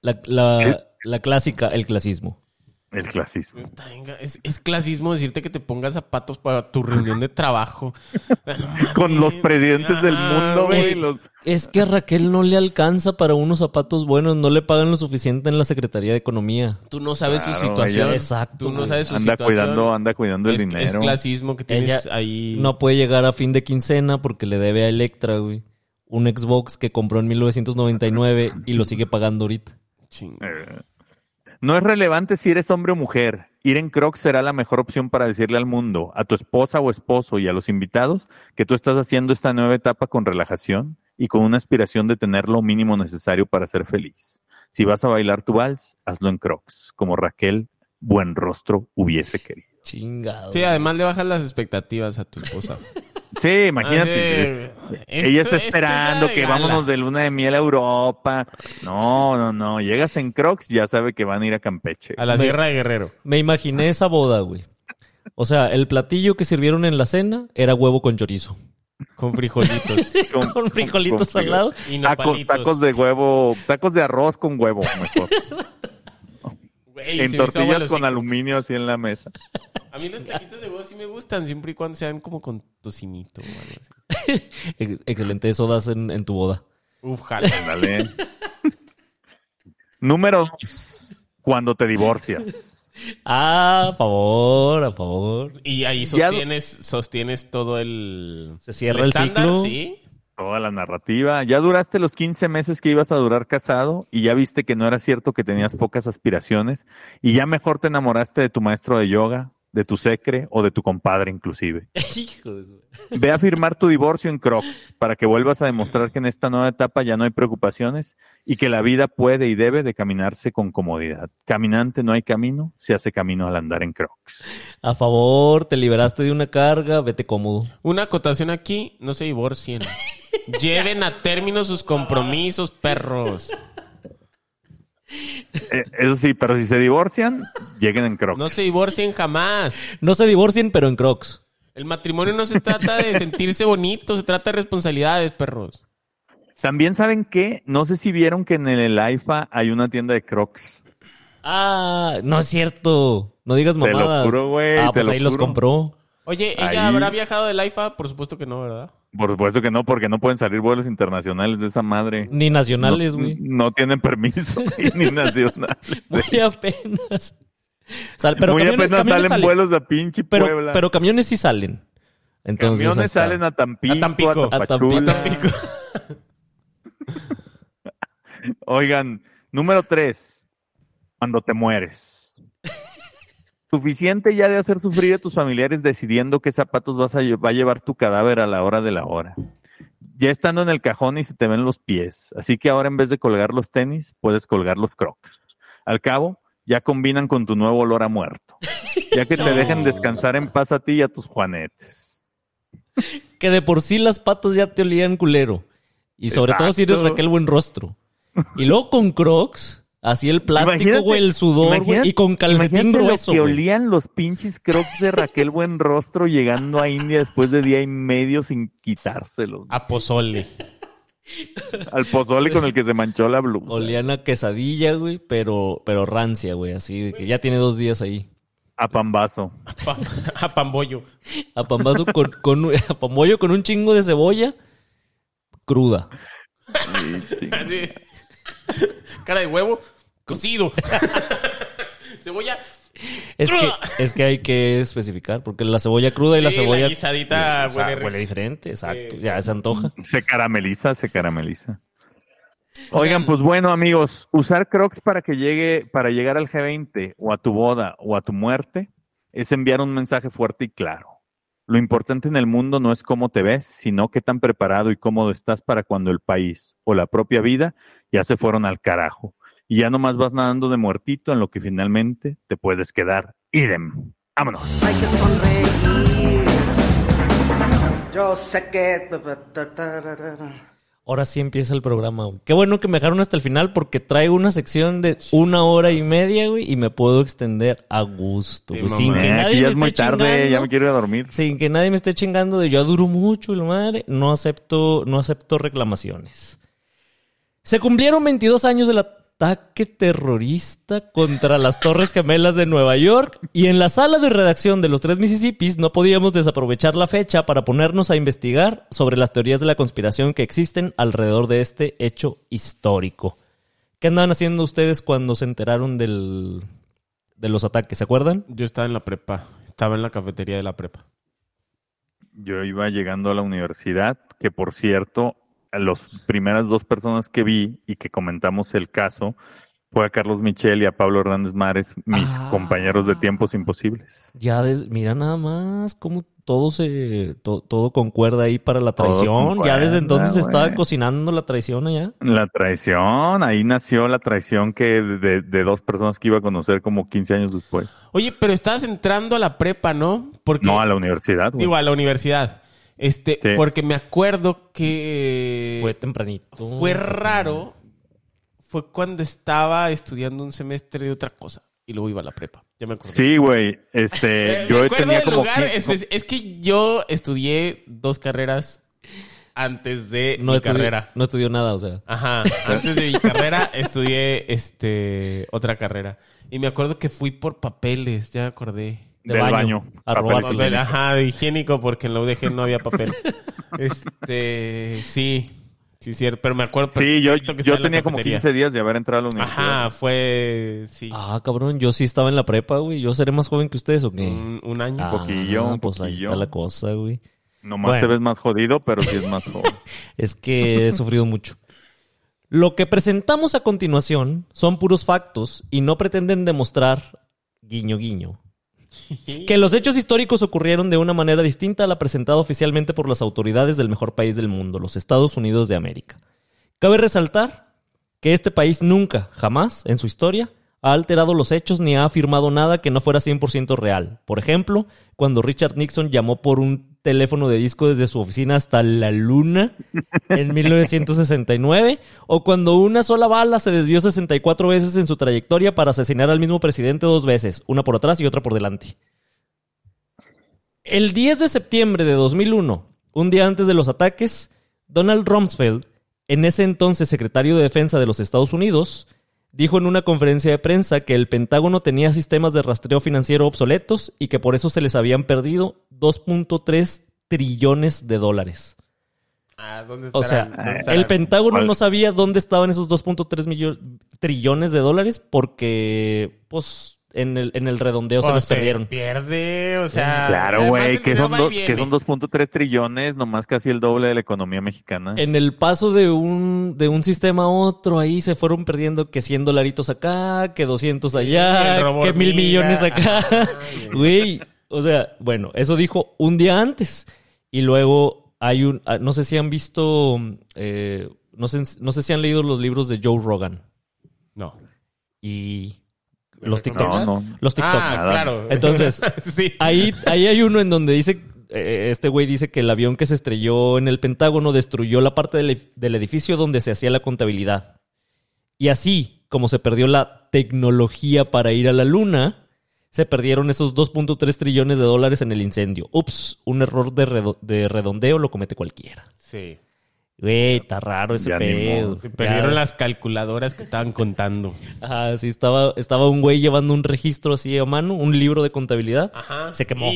la, la clásica, el clasismo. El clasismo. Es, clasismo decirte que te pongas zapatos para tu reunión de trabajo. Con los presidentes del mundo, güey. Es que a Raquel no le alcanza para unos zapatos buenos, no le pagan lo suficiente en la Secretaría de Economía. Tú no sabes su situación. Exacto. Tú no sabes su anda situación. Cuidando, anda cuidando el dinero. Es clasismo que tienes ahí. No puede llegar a fin de quincena porque le debe a Electra, güey. Un Xbox que compró en 1999 y lo sigue pagando ahorita. Ching. No es relevante si eres hombre o mujer. Ir en Crocs será la mejor opción para decirle al mundo, a tu esposa o esposo y a los invitados que tú estás haciendo esta nueva etapa con relajación y con una aspiración de tener lo mínimo necesario para ser feliz. Si vas a bailar tu vals, hazlo en Crocs, como Raquel Buen Rostro hubiese querido. Chingado. Sí, además le bajas las expectativas a tu esposa. Sí, imagínate. Ella está esperando que vámonos de luna de miel a Europa. No, no, no. Llegas en Crocs, ya sabe que van a ir a Campeche. A la Sierra de Guerrero. Me imaginé esa boda, güey. O sea, el platillo que sirvieron en la cena era huevo con chorizo. Con frijolitos. con, frijolitos al lado. Y tacos, tacos de huevo, tacos de arroz con huevo, mejor. en tortillas con aluminio así en la mesa. A mí los taquitos de huevo sí me gustan, siempre y cuando sean como con tocinito o algo así. Excelente, eso das en, tu boda. Uf, jale. Dale. Número dos, cuando te divorcias. Ah, a favor, a favor. Y ahí sostienes, sostienes todo el... Se cierra el, ciclo. ¿sí? Toda la narrativa. Ya duraste los 15 meses que ibas a durar casado y ya viste que no era cierto que tenías pocas aspiraciones y ya mejor te enamoraste de tu maestro de yoga, de tu secre o de tu compadre inclusive. Ve a firmar tu divorcio en Crocs para que vuelvas a demostrar que en esta nueva etapa ya no hay preocupaciones y que la vida puede y debe de caminarse con comodidad. Caminante no hay camino, se hace camino al andar en Crocs. A favor, te liberaste de una carga, vete cómodo. Una acotación aquí, no se divorcien. Lleven a término sus compromisos, perros. Eh, eso sí, pero si se divorcian, lleguen en Crocs. No se divorcien jamás. No se divorcien, pero en Crocs. El matrimonio no se trata de sentirse bonito, se trata de responsabilidades, perros. También saben que, no sé si vieron que en el AIFA hay una tienda de Crocs. Ah, no es cierto. No digas mamadas. Te lo juro, güey. Ah, pues ahí los compró. Oye, ¿ella habrá viajado del AIFA? Por supuesto que no, ¿verdad? Por supuesto que no, porque no pueden salir vuelos internacionales de esa madre. Ni nacionales, güey. No, tienen permiso, ni nacionales. Muy apenas. pero Muy apenas salen, vuelos de pinche pero, Puebla. Pero camiones sí salen. Entonces, camiones salen a Tampico, a, Tampico, a, Tampico. Oigan, número tres. Cuando te mueres. Suficiente ya de hacer sufrir a tus familiares decidiendo qué zapatos vas a va a llevar tu cadáver a la hora de la hora. Ya estando en el cajón y se te ven los pies. Así que ahora en vez de colgar los tenis, puedes colgar los crocs. Al cabo, ya combinan con tu nuevo olor a muerto. Ya que te dejen descansar en paz a ti y a tus juanetes. Que de por sí las patas ya te olían culero. Y sobre todo si eres Raquel Buen Rostro. Y luego con crocs Así el plástico, güey, el sudor, güey, y con calcetín grueso. Lo que olían los pinches crocs de Raquel Buenrostro llegando a India después de día y medio sin quitárselos. A pozole. Al pozole con el que se manchó la blusa. Olían a quesadilla, güey, pero, pero rancia, güey, así de que ya tiene dos días ahí. A pambazo. A, pambollo. A pambazo con, con, a pambollo con un chingo de cebolla cruda. Sí, Cara de huevo, cocido. Cebolla. Es que, es que hay que especificar, porque la cebolla cruda y la cebolla. La guisadita huele, diferente, exacto. ya se antoja. Se carameliza, se carameliza. Oigan, pues bueno, amigos, usar Crocs para que llegue, para llegar al G20 o a tu boda o a tu muerte, es enviar un mensaje fuerte y claro. Lo importante en el mundo no es cómo te ves, sino qué tan preparado y cómodo estás para cuando el país o la propia vida ya se fueron al carajo. Y ya nomás vas nadando de muertito en lo que finalmente te puedes quedar. Idem. Vámonos. Hay que sonreír. Yo sé que... Ahora sí empieza el programa, güey. Qué bueno que me dejaron hasta el final porque traigo una sección de una hora y media, güey, y me puedo extender a gusto, Sin que nadie ya es muy tarde, ya me quiero ir a dormir. Sin que nadie me esté chingando de yo duro mucho, la madre. No acepto, no acepto reclamaciones. Se cumplieron 22 años de la ataque terrorista contra las Torres Gemelas de Nueva York y en la sala de redacción de los tres Mississippis no podíamos desaprovechar la fecha para ponernos a investigar sobre las teorías de la conspiración que existen alrededor de este hecho histórico. ¿Qué andaban haciendo ustedes cuando se enteraron del, de los ataques? ¿Se acuerdan? Yo estaba en la prepa, estaba en la cafetería de la prepa. Yo iba llegando a la universidad, que por cierto, las primeras dos personas que vi y que comentamos el caso fue a Carlos Michel y a Pablo Hernández Mares, mis ah. compañeros de tiempos imposibles. Ya, mira nada más cómo todo se, todo concuerda ahí para la traición. Ya desde entonces se estaba cocinando la traición allá. La traición, ahí nació la traición que de, de, dos personas que iba a conocer como 15 años después. Oye, pero estabas entrando a la prepa, ¿no? Porque, no, a la universidad. Digo, a la universidad. Este, porque me acuerdo que. Fue tempranito. Fue raro. Fue cuando estaba estudiando un semestre de otra cosa. Y luego iba a la prepa. Ya me acuerdo. Sí, güey. Este, yo tenía como lugar. Es, que yo estudié dos carreras antes de mi carrera. No estudió nada, o sea. Ajá. Antes de mi carrera estudié este otra carrera. Y me acuerdo que fui por papeles, ya acordé. De Del baño. a robar papel. Ajá, de higiénico, porque en la UDG no había papel. este, sí. Sí, cierto, pero me acuerdo. Sí, yo, yo tenía como 15 días de haber entrado a la universidad. Ajá, fue. Sí. Ah, cabrón, yo sí estaba en la prepa, güey. ¿Yo seré más joven que ustedes o qué? Un, año. un poquillo, un pues ahí está la cosa, güey. Nomás te ves más jodido, pero sí es más joven. es que he sufrido mucho. Lo que presentamos a continuación son puros factos y no pretenden demostrar, guiño guiño, que los hechos históricos ocurrieron de una manera distinta a la presentada oficialmente por las autoridades del mejor país del mundo, los Estados Unidos de América. Cabe resaltar que este país nunca, jamás, en su historia, ha alterado los hechos ni ha afirmado nada que no fuera 100% real. Por ejemplo, cuando Richard Nixon llamó por un teléfono de disco desde su oficina hasta la luna en 1969, o cuando una sola bala se desvió 64 veces en su trayectoria para asesinar al mismo presidente dos veces, una por atrás y otra por delante. El 10 de septiembre de 2001, un día antes de los ataques, Donald Rumsfeld, en ese entonces secretario de Defensa de los Estados Unidos, dijo en una conferencia de prensa que el Pentágono tenía sistemas de rastreo financiero obsoletos y que por eso se les habían perdido 2.3 trillones de dólares. Ah, ¿dónde o sea, el Pentágono no sabía dónde estaban esos 2.3 trillones de dólares porque, pues, en el, en el redondeo se los perdieron. Pierde, o sea. Claro, güey, que son, que son 2.3 trillones, nomás casi el doble de la economía mexicana. En el paso de un, de un sistema a otro, ahí se fueron perdiendo que 100 dolaritos acá, que 200 allá, que mil millones acá. Güey, o sea, bueno, eso dijo un día antes. Y luego hay un, ah, no sé si han visto, eh, no, sé, no sé si han leído los libros de Joe Rogan. No. Y los TikToks. Los TikToks. Ah, claro. Entonces, ahí, ahí hay uno en donde dice, eh, este güey dice que el avión que se estrelló en el Pentágono destruyó la parte del, del edificio donde se hacía la contabilidad. Y así, como se perdió la tecnología para ir a la luna, se perdieron esos 2.3 trillones de dólares en el incendio. Ups, un error de, de redondeo lo comete cualquiera. Sí. Güey, está raro ese pedo. Se perdieron las calculadoras que estaban contando. Ajá, sí, estaba, estaba un güey llevando un registro así a mano, un libro de contabilidad. Ajá. Se quemó.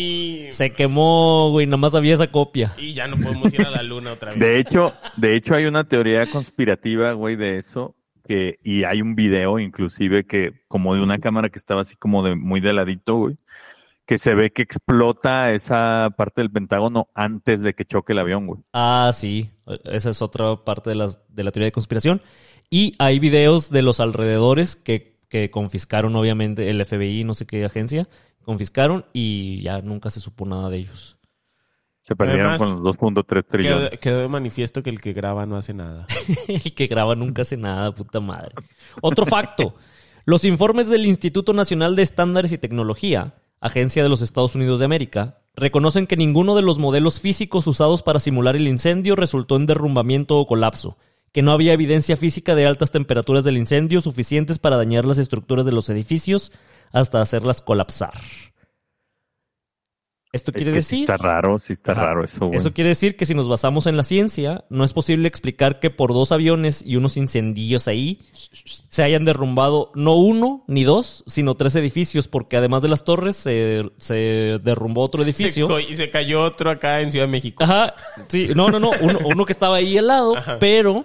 Se quemó, güey, nada más había esa copia. Y ya no podemos ir a la luna otra vez. De hecho, de hecho hay una teoría conspirativa, güey, de eso. Que, y hay un video inclusive que como de una cámara que estaba así como de muy de ladito, güey que se ve que explota esa parte del Pentágono antes de que choque el avión, güey. Ah, sí. Esa es otra parte de, las, de la teoría de conspiración. Y hay videos de los alrededores que, que confiscaron, obviamente, el FBI, no sé qué agencia, confiscaron y ya nunca se supo nada de ellos. Se perdieron con los 2.3 trillones. Quedó, quedó, de manifiesto que el que graba no hace nada. el que graba nunca hace nada, puta madre. Otro facto. Los informes del Instituto Nacional de Estándares y Tecnología agencia de los Estados Unidos de América, reconocen que ninguno de los modelos físicos usados para simular el incendio resultó en derrumbamiento o colapso, que no había evidencia física de altas temperaturas del incendio suficientes para dañar las estructuras de los edificios hasta hacerlas colapsar. Esto quiere decir. Sí está raro, sí está raro eso. Eso quiere decir que si nos basamos en la ciencia, no es posible explicar que por dos aviones y unos incendios ahí se hayan derrumbado no uno ni dos, sino tres edificios, porque además de las torres se, se derrumbó otro edificio. y se cayó otro acá en Ciudad de México. Ajá, sí, no, no, no, uno, que estaba ahí al lado, pero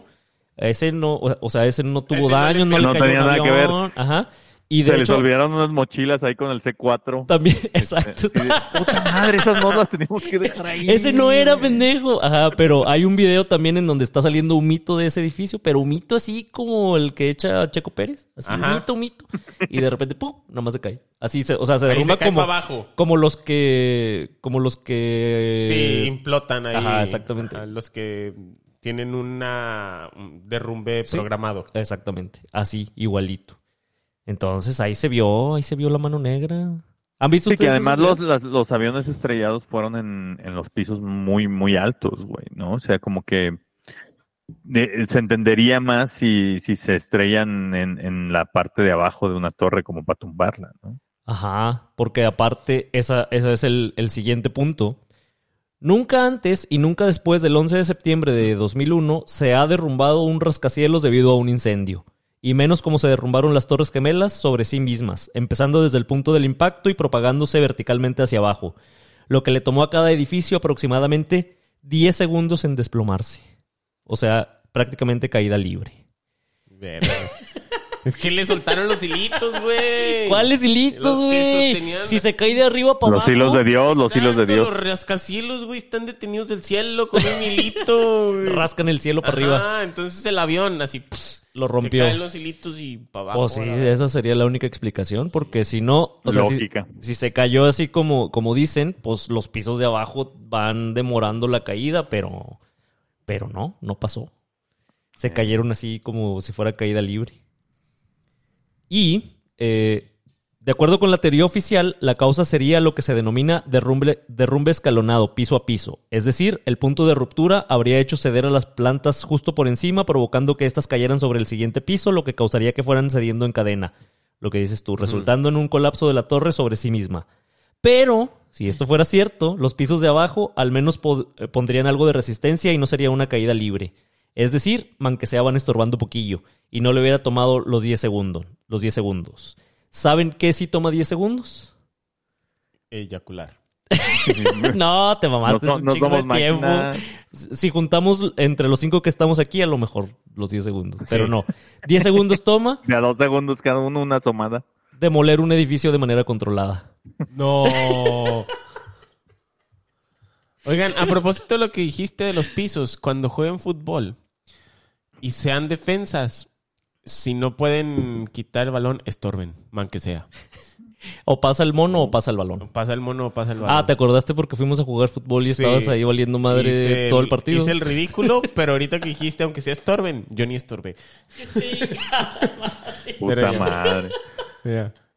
ese no, o sea, ese no tuvo daño, no, le cayó tenía nada que ver. Ajá. Y de Se les olvidaron unas mochilas ahí con el C4. También, exacto. Puta madre, esas no las teníamos que dejar ahí. Ese no era pendejo. Ajá, pero hay un video también en donde está saliendo un mito de ese edificio, pero un mito así como el que echa Checo Pérez. Así, un mito, un mito. Y de repente, ¡pum! Nada más se cae. Así se, o sea, se derrumba como, abajo. como los que, como los que... Sí, implotan ahí. Ajá, exactamente. los que tienen una derrumbe programado. Exactamente. Así, igualito. Entonces ahí se vio, ahí se vio la mano negra. ¿Han visto sí, que además los, los, aviones estrellados fueron en, en, los pisos muy, muy altos, güey, ¿no? O sea, como que se entendería más si, si se estrellan en, en, la parte de abajo de una torre como para tumbarla, ¿no? Ajá, porque aparte, esa, ese es el, el siguiente punto. Nunca antes y nunca después del 11 de septiembre de 2001 se ha derrumbado un rascacielos debido a un incendio, y menos como se derrumbaron las Torres Gemelas sobre sí mismas, empezando desde el punto del impacto y propagándose verticalmente hacia abajo, lo que le tomó a cada edificio aproximadamente 10 segundos en desplomarse. O sea, prácticamente caída libre. Es que le soltaron los hilitos, güey. ¿Cuáles hilitos, güey? Si se cae de arriba para abajo. Los hilos de Dios, los hilos de Dios. Los rascacielos, güey, están detenidos del cielo con un hilito, güey. Rascan el cielo para arriba. Ah, entonces el avión así lo rompió. Se caen los hilitos y para abajo. Pues sí, esa sería la única explicación, porque si no, o sea, si, se cayó así como, como dicen, pues los pisos de abajo van demorando la caída, pero, pero no, no pasó. Se cayeron así como si fuera caída libre. Y, eh, de acuerdo con la teoría oficial, la causa sería lo que se denomina derrumbe, derrumbe escalonado, piso a piso. Es decir, el punto de ruptura habría hecho ceder a las plantas justo por encima, provocando que éstas cayeran sobre el siguiente piso, lo que causaría que fueran cediendo en cadena. Lo que dices tú, resultando en un colapso de la torre sobre sí misma. Pero, si esto fuera cierto, los pisos de abajo al menos eh, pondrían algo de resistencia y no sería una caída libre. Es decir, man que se van estorbando poquillo y no le hubiera tomado los 10 segundos. Los 10 segundos. ¿Saben qué si toma 10 segundos? Eyacular. no, te mamaste no, un chingo de tiempo. Si juntamos entre los 5 que estamos aquí, a lo mejor los 10 segundos. Pero no. 10 segundos toma. Y a 2 segundos cada uno una asomada. Demoler un edificio de manera controlada. No. Oigan, a propósito de lo que dijiste de los pisos, cuando juegan fútbol, y sean defensas, si no pueden quitar el balón, estorben, man que sea. O pasa el mono o pasa el balón. pasa el mono o pasa el balón. Ah, ¿te acordaste porque fuimos a jugar fútbol y estabas ahí valiendo madre todo el partido? Hice el ridículo, pero ahorita que dijiste, aunque sea estorben, yo ni estorbé. Puta madre.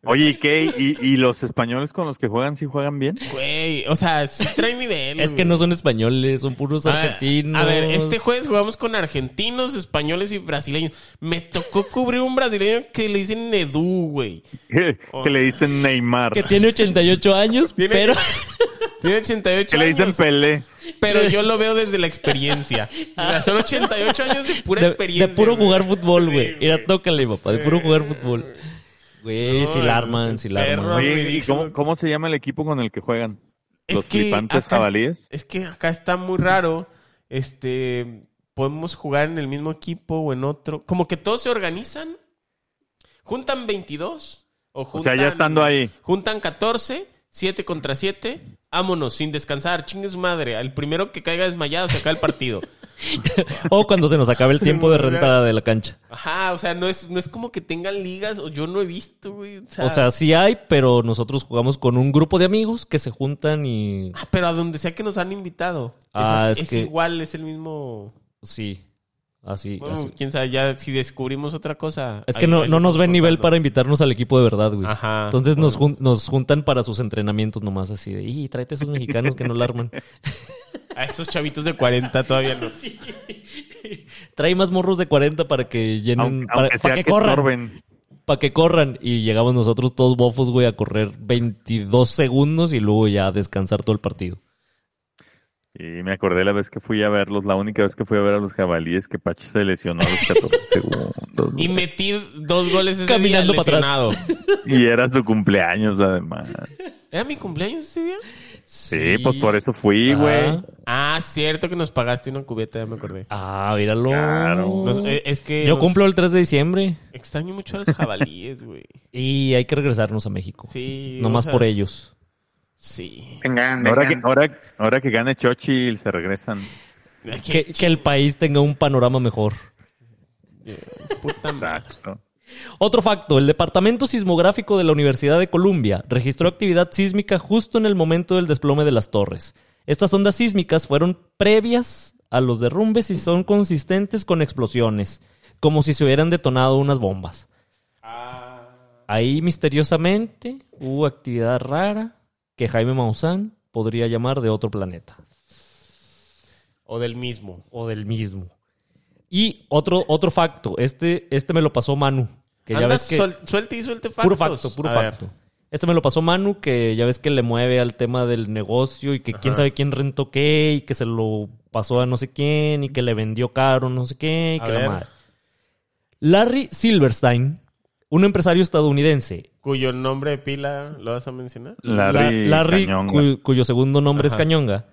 Oye, ¿y qué? ¿Y, los españoles con los que juegan sí juegan bien? Güey, o sea, sí traen nivel. es que no son españoles, son puros argentinos. A ver, este jueves jugamos con argentinos, españoles y brasileños. Me tocó cubrir un brasileño que le dicen Edu, güey. que le dicen Neymar. Que tiene 88 años, pero... Tiene 88 años. Que le dicen Pelé. Pero yo lo veo desde la experiencia. son 88 años de pura experiencia. De puro jugar fútbol, güey. Mira, tócale, papá. De puro jugar fútbol. Güey, si la arman, si la arman. ¿y cómo, se llama el equipo con el que juegan? ¿Los flipantes jabalíes? Es que acá está muy raro. Este, podemos jugar en el mismo equipo o en otro. Como que todos se organizan. Juntan 22. O, juntan, o sea, ya estando ahí. Juntan 14, 7 contra 7. Vámonos, sin descansar. Chingue su madre. El primero que caiga desmayado se acaba el partido. o cuando se nos acabe el tiempo de renta de la cancha. Ajá, o sea, no es, no es como que tengan ligas, o yo no he visto, güey. O sea, sí hay, pero nosotros jugamos con un grupo de amigos que se juntan y. Ah, pero a donde sea que nos han invitado. Ah, es, igual, es el mismo. Sí. Así, bueno, quién sabe, ya si descubrimos otra cosa. Es que no, no nos ven nivel para invitarnos al equipo de verdad, güey. Ajá. Entonces nos, nos juntan para sus entrenamientos nomás así de, y tráete a esos mexicanos que no la arman. A esos chavitos de 40 todavía no. Trae más morros de 40 para que llenen. para, que, corran. Para que corran. Y llegamos nosotros todos bofos, güey, a correr 22 segundos y luego ya a descansar todo el partido. Y me acordé la vez que fui a verlos, la única vez que fui a ver a los jabalíes, que Pachi se lesionó a los 14 segundos. Y metí dos goles ese Caminando día lesionado. Y era su cumpleaños, además. ¿Era mi cumpleaños ese día? Sí, pues por eso fui, güey. Ah, cierto que nos pagaste una cubeta, ya me acordé. Ah, míralo. Claro. Eh, es que Yo cumplo el 3 de diciembre. Extraño mucho a los jabalíes, güey. y hay que regresarnos a México. Sí. Nomás por ellos. Sí. Ahora, que, ahora, ahora que gane Chochi, se regresan. Que, que, el país tenga un panorama mejor. Puta madre. Otro facto, el Departamento Sismográfico de la Universidad de Columbia registró actividad sísmica justo en el momento del desplome de las torres. Estas ondas sísmicas fueron previas a los derrumbes y son consistentes con explosiones, como si se hubieran detonado unas bombas. Ah. Ahí misteriosamente hubo actividad rara que Jaime Maussan podría llamar de otro planeta. O del mismo. O del mismo. Y otro, otro facto, este, este me lo pasó Manu. Que ya ves que, suelte y suelte Puro facto, puro facto. Este me lo pasó Manu, que ya ves que le mueve al tema del negocio y que quién sabe quién rentó qué y que se lo pasó a no sé quién y que le vendió caro no sé qué y que la madre. Larry Silverstein, un empresario estadounidense. ¿Cuyo nombre de pila lo vas a mencionar? Larry, Larry cuyo segundo nombre es Cañonga.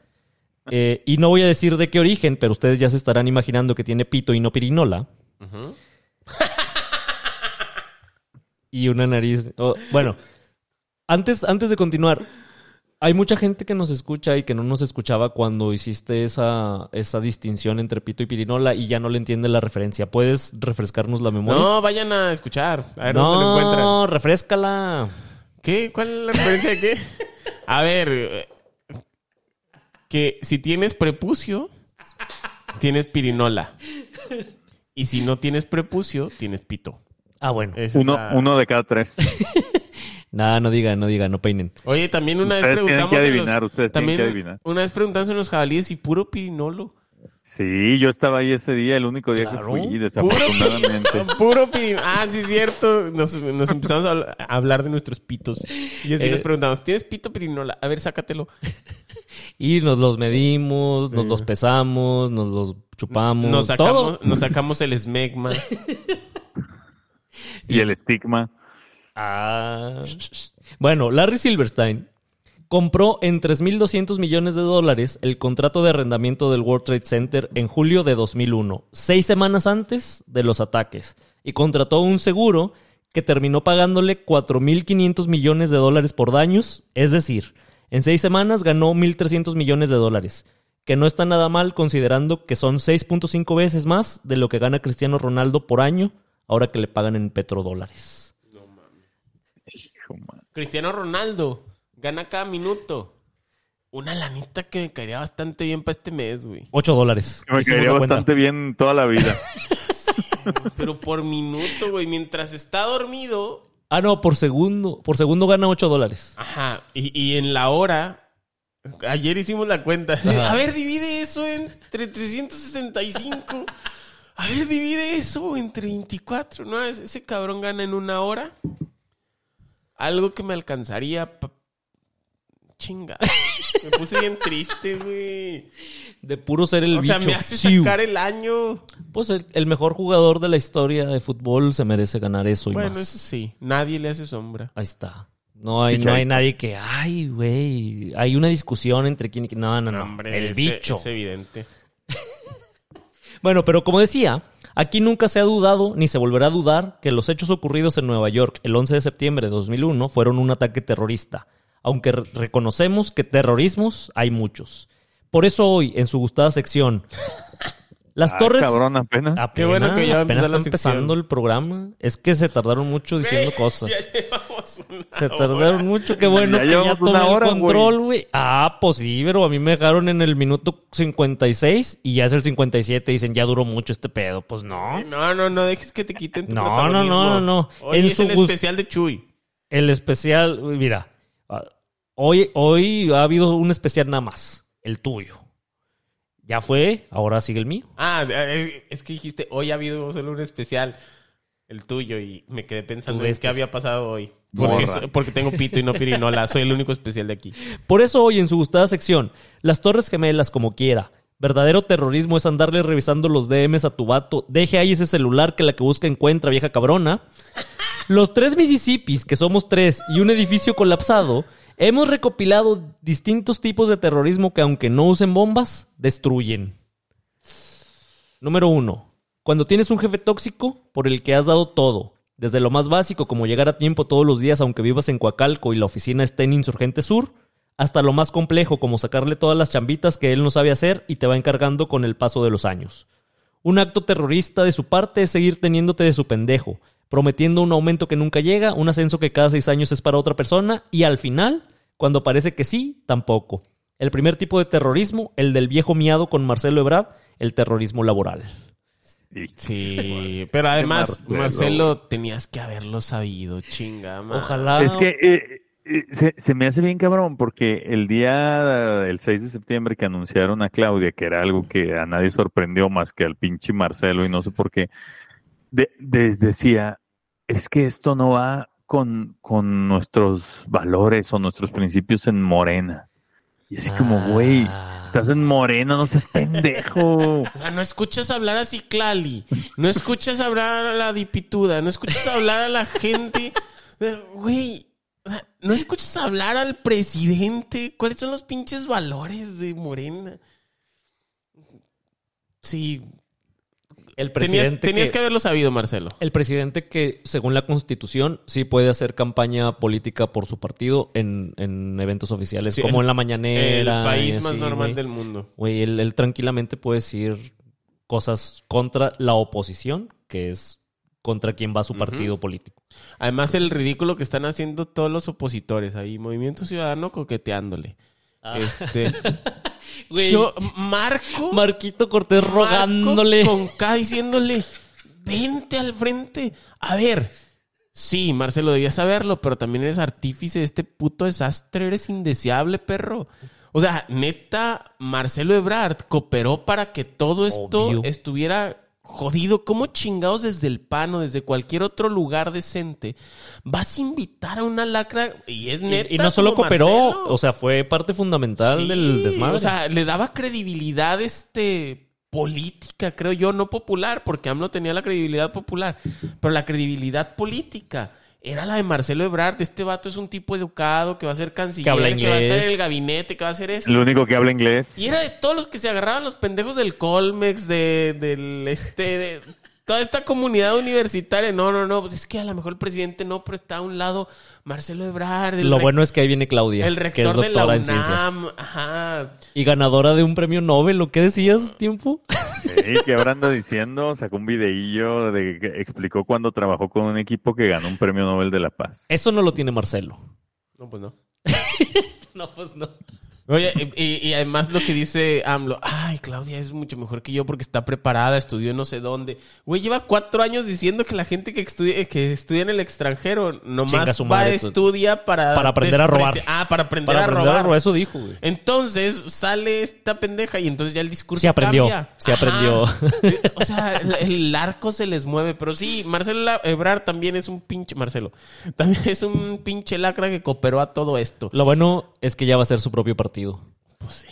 Eh, y no voy a decir de qué origen, pero ustedes ya se estarán imaginando que tiene pito y no pirinola. y una nariz. Oh, bueno, antes, antes de continuar, hay mucha gente que nos escucha y que no nos escuchaba cuando hiciste esa, esa distinción entre pito y pirinola y ya no le entiende la referencia. ¿Puedes refrescarnos la memoria? No, vayan a escuchar. A ver no, dónde lo encuentran. No, refrescala. ¿Qué? ¿Cuál es la referencia de qué? A ver, que si tienes prepucio, tienes pirinola. Y si no tienes prepucio, tienes pito. Ah, bueno. Uno, uno de cada tres. Nada, no digan, no digan, no peinen. Oye, también una vez preguntamos. Que adivinar, ustedes también, que adivinar. Una vez preguntamos en los jabalíes y puro pirinolo. Sí, yo estaba ahí ese día, el único día que fui, desafortunadamente. Puro, puro Ah, sí, es cierto. Nos, empezamos a, hablar de nuestros pitos. Y así nos eh, preguntamos, ¿tienes pito pirinola? A ver, sácatelo. Y nos los medimos, nos los pesamos, nos los chupamos. Nos sacamos, Nos sacamos el esmegma. y el estigma. Ah. Bueno, Larry Silverstein compró en 3.200 millones de dólares el contrato de arrendamiento del World Trade Center en julio de 2001, seis semanas antes de los ataques, y contrató un seguro que terminó pagándole 4.500 millones de dólares por daños, es decir, en seis semanas ganó 1.300 millones de dólares, que no está nada mal considerando que son 6.5 veces más de lo que gana Cristiano Ronaldo por año, ahora que le pagan en petrodólares. Cristiano Ronaldo gana cada minuto. Una lanita que me caería bastante bien para este mes, güey. 8 dólares. Me caería bastante bien toda la vida. pero por minuto, güey. Mientras está dormido. Ah, no, por segundo. Por segundo gana 8 dólares. Ajá. Y, en la hora. Ayer hicimos la cuenta. A ver, divide eso entre 365. A ver, divide eso entre 24. No, ese cabrón gana en una hora algo que me alcanzaría. Chinga. me puse bien triste, güey. De puro ser el bicho. O sea, me hace sacar el año. Pues el, mejor jugador de la historia de fútbol se merece ganar eso y bueno, eso sí. Nadie le hace sombra. Ahí está. No hay, no hay nadie que, ay, güey, hay una discusión entre quién y quién. No, no, no. el bicho. Es evidente. bueno, pero como decía, Aquí nunca se ha dudado ni se volverá a dudar que los hechos ocurridos en Nueva York el 11 de septiembre de 2001 fueron un ataque terrorista, aunque reconocemos que terrorismos hay muchos. Por eso hoy, en su gustada sección, las torres. Cabrón, apenas. Qué bueno que ya apenas está empezando el programa. Es que se tardaron mucho diciendo cosas. se tardaron mucho. Qué bueno que ya tomé el control, güey. Ah, pues sí, pero a mí me dejaron en el minuto 56 y ya es el 57. Dicen, ya duró mucho este pedo. Pues no. No, no, no dejes que te quiten tu No, no, no, no. Hoy es el especial de Chuy. El especial, mira. Ah, hoy, hoy ha habido un especial nada más. El tuyo. Ya fue, ahora sigue el mío. Ah, eh, es que dijiste, hoy ha habido solo un especial, el tuyo, y me quedé pensando en qué había pasado hoy. Porque, porque, tengo pito y no pirinola, soy el único especial de aquí. Por eso hoy en su gustada sección, las Torres Gemelas como quiera. Verdadero terrorismo es andarle revisando los DMs a tu vato. Deje ahí ese celular que la que busca encuentra, vieja cabrona. Los tres Mississippis, que somos tres, y un edificio colapsado, Hemos recopilado distintos tipos de terrorismo que aunque no usen bombas, destruyen. Número uno. Cuando tienes un jefe tóxico por el que has dado todo, desde lo más básico como llegar a tiempo todos los días aunque vivas en Coacalco y la oficina esté en Insurgente Sur, hasta lo más complejo como sacarle todas las chambitas que él no sabe hacer y te va encargando con el paso de los años. Un acto terrorista de su parte es seguir teniéndote de su pendejo, prometiendo un aumento que nunca llega, un ascenso que cada seis años es para otra persona y al final, cuando parece que sí, tampoco. El primer tipo de terrorismo, el del viejo miado con Marcelo Ebrard, el terrorismo laboral. Sí, pero además, Marcelo, tenías que haberlo sabido, chinga. Ojalá. Es que eh, eh, se, me hace bien cabrón porque el día del 6 de septiembre que anunciaron a Claudia, que era algo que a nadie sorprendió más que al pinche Marcelo y no sé por qué, decía, es que esto no va con, con nuestros valores o nuestros principios en Morena. Y así como, güey, ah. estás en Morena, no seas pendejo. O sea, no escuchas hablar a Ciclali, no escuchas hablar a la dipituda, no escuchas hablar a la gente. Güey, o sea, no escuchas hablar al presidente. ¿Cuáles son los pinches valores de Morena? Sí, el presidente tenías, que, haberlo sabido, Marcelo. El presidente que, según la Constitución, sí puede hacer campaña política por su partido en, eventos oficiales, como en la mañanera. El país más normal del mundo. Güey, él, tranquilamente puede decir cosas contra la oposición, que es contra quien va su partido político. Además, el ridículo que están haciendo todos los opositores ahí, Movimiento Ciudadano coqueteándole. Ah. Este. Yo, Marco. Marquito Cortés rogándole. Con K diciéndole, vente al frente. A ver. Sí, Marcelo, debía saberlo, pero también eres artífice de este puto desastre. Eres indeseable, perro. O sea, neta, Marcelo Ebrard cooperó para que todo esto estuviera jodido, ¿cómo chingados desde el PAN o desde cualquier otro lugar decente vas a invitar a una lacra? Y es neta. Y, no solo cooperó, o sea, fue parte fundamental del desmadre. O sea, le daba credibilidad este política, creo yo, no popular, porque AMLO tenía la credibilidad popular, pero la credibilidad política era la de Marcelo Ebrard. Este vato es un tipo educado que va a ser canciller, que, va a estar en el gabinete, que va a hacer eso. El único que habla inglés. Y era de todos los que se agarraban los pendejos del Colmex, de, del este, de toda esta comunidad universitaria. No, no, no, pues es que a lo mejor el presidente no, pero está a un lado Marcelo Ebrard. Lo bueno es que ahí viene Claudia, el rector que es doctora de la UNAM, Ajá. Y ganadora de un premio Nobel, ¿lo que decías, tiempo? Sí, que ahora anda diciendo, sacó un videillo de que explicó cuando trabajó con un equipo que ganó un premio Nobel de la Paz. Eso no lo tiene Marcelo. No, pues no. no, pues no. Oye, y, además lo que dice AMLO, ay, Claudia es mucho mejor que yo porque está preparada, estudió no sé dónde. Güey, lleva cuatro años diciendo que la gente que estudia, que estudia en el extranjero nomás va a estudia para... Para aprender a robar. Ah, para aprender a robar. Eso dijo, güey. Entonces sale esta pendeja y entonces ya el discurso Se aprendió, se aprendió. O sea, el arco se les mueve. Pero sí, Marcelo Ebrar también es un pinche... Marcelo. También es un pinche lacra que cooperó a todo esto. Lo bueno es que ya va a ser su propio partido. Pues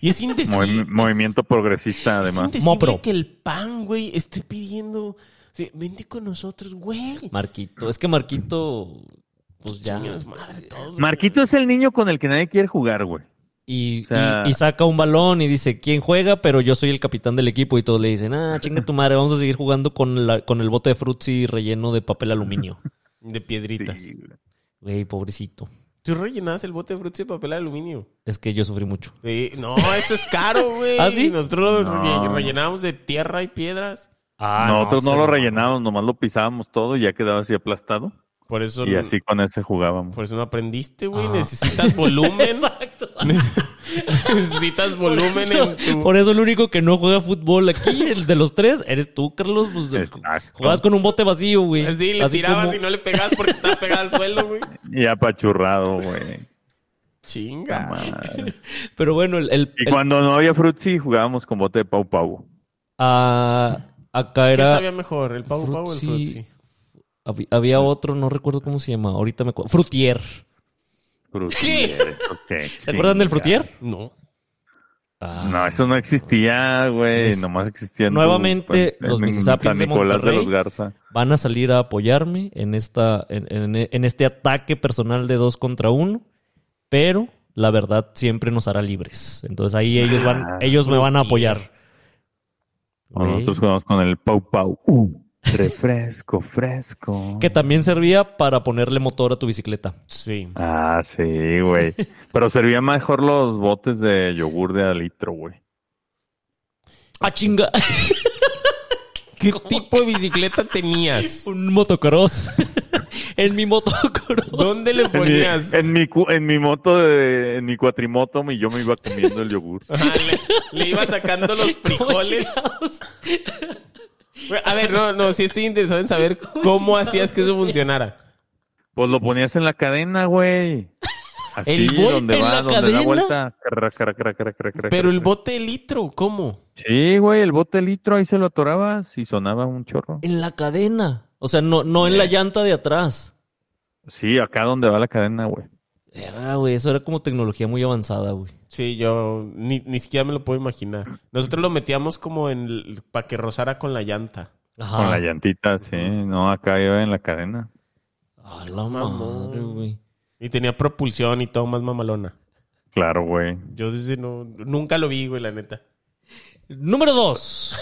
y es indecible. movimiento progresista, además. Es Mopro. que el PAN, güey, esté pidiendo. vente con nosotros, güey. Marquito. Es que Marquito. Pues ya. Marquito es el niño con el que nadie quiere jugar, güey. Y, saca un balón y dice, ¿quién juega? Pero yo soy el capitán del equipo. Y todos le dicen, ah, chinga tu madre, vamos a seguir jugando con, la, con el bote de frutzi relleno de papel aluminio. de piedritas. güey, pobrecito. Tú rellenabas el bote de frutas de papel de aluminio. Es que yo sufrí mucho. no, eso es caro, güey. ¿Ah, sí? Nosotros lo rellenábamos de tierra y piedras. Ah, Nosotros no, lo rellenábamos, nomás lo pisábamos todo y ya quedaba así aplastado. Por eso y así con ese jugábamos. Por eso no aprendiste, güey. Ah. Necesitas volumen. Exacto. Necesitas volumen en tu... Por eso el único que no juega fútbol aquí, el de los tres, eres tú, Carlos. Pues, jugabas con un bote vacío, güey. Sí, le tirabas y no le pegabas porque estaba pegado al suelo, güey. Y apachurrado, güey. Chinga. Pero bueno, el... y cuando no había frutzi, jugábamos con bote de pau pau. Ah, acá era... ¿Qué sabía mejor, el pau pau o el frutzi? Había, otro, no recuerdo cómo se llama. Ahorita me acuerdo. Frutier. Frutier. ¿Qué? ¿Se acuerdan del Frutier? No. Ah. no, eso no existía, güey. Nomás existía. Nuevamente, los Mississippi de Monterrey van a salir a apoyarme en, esta, en, este ataque personal de dos contra uno. Pero la verdad siempre nos hará libres. Entonces ahí ellos van, ah, ellos me van a apoyar. Nosotros jugamos con el Pau Pau. Uh. Refresco, fresco. Que también servía para ponerle motor a tu bicicleta. Sí. Ah, sí, güey. Pero servía mejor los botes de yogur de alitro, güey. ¡Ah, chinga! ¿Qué tipo de bicicleta tenías? Un motocross. en mi motocross. ¿Dónde le ponías? En mi, en mi, moto, de, en mi cuatrimoto, y yo me iba comiendo el yogur. le, le, iba sacando los frijoles. A ver, no, no, sí estoy interesado en saber cómo hacías que eso funcionara. Pues lo ponías en la cadena, güey. Así, ¿El bote donde en va, la donde cadena? da vuelta. Pero el bote de litro, ¿cómo? Sí, güey, el bote de litro ahí se lo atorabas y sonaba un chorro. En la cadena. O sea, no, no en la llanta de atrás. Sí, acá donde va la cadena, güey. Era, güey, eso era como tecnología muy avanzada, güey. Sí, yo ni, ni siquiera me lo puedo imaginar. Nosotros lo metíamos como en para que rozara con la llanta. Ajá. Con la llantita, sí. No, acá iba en la cadena. Ah, la madre, güey. Y tenía propulsión y todo más mamalona. Claro, güey. Yo desde no, nunca lo vi, güey, la neta. Número dos.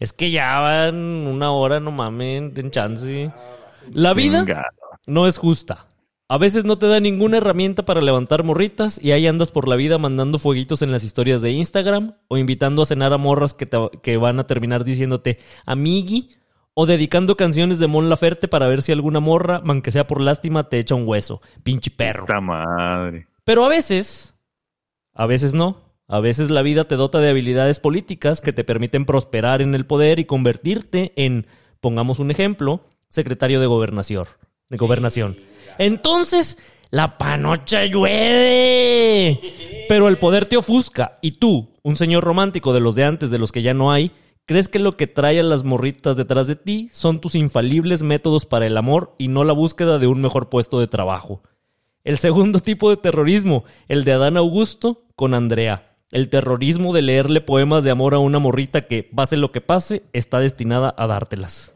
es que ya van una hora, no mamen, ten chance. La vida no es justa. A veces no te da ninguna herramienta para levantar morritas y ahí andas por la vida mandando fueguitos en las historias de Instagram o invitando a cenar a morras que, que van a terminar diciéndote amigui o dedicando canciones de Mon Laferte para ver si alguna morra, aunque sea por lástima, te echa un hueso. Pinche perro. madre. Pero a veces, a veces no. A veces la vida te dota de habilidades políticas que te permiten prosperar en el poder y convertirte en, pongamos un ejemplo, secretario de gobernación. De gobernación. Entonces, la panocha llueve. Pero el poder te ofusca. Y tú, un señor romántico de los de antes, de los que ya no hay, crees que lo que trae a las morritas detrás de ti son tus infalibles métodos para el amor y no la búsqueda de un mejor puesto de trabajo. El segundo tipo de terrorismo, el de Adán Augusto con Andrea. El terrorismo de leerle poemas de amor a una morrita que, pase lo que pase, está destinada a dártelas.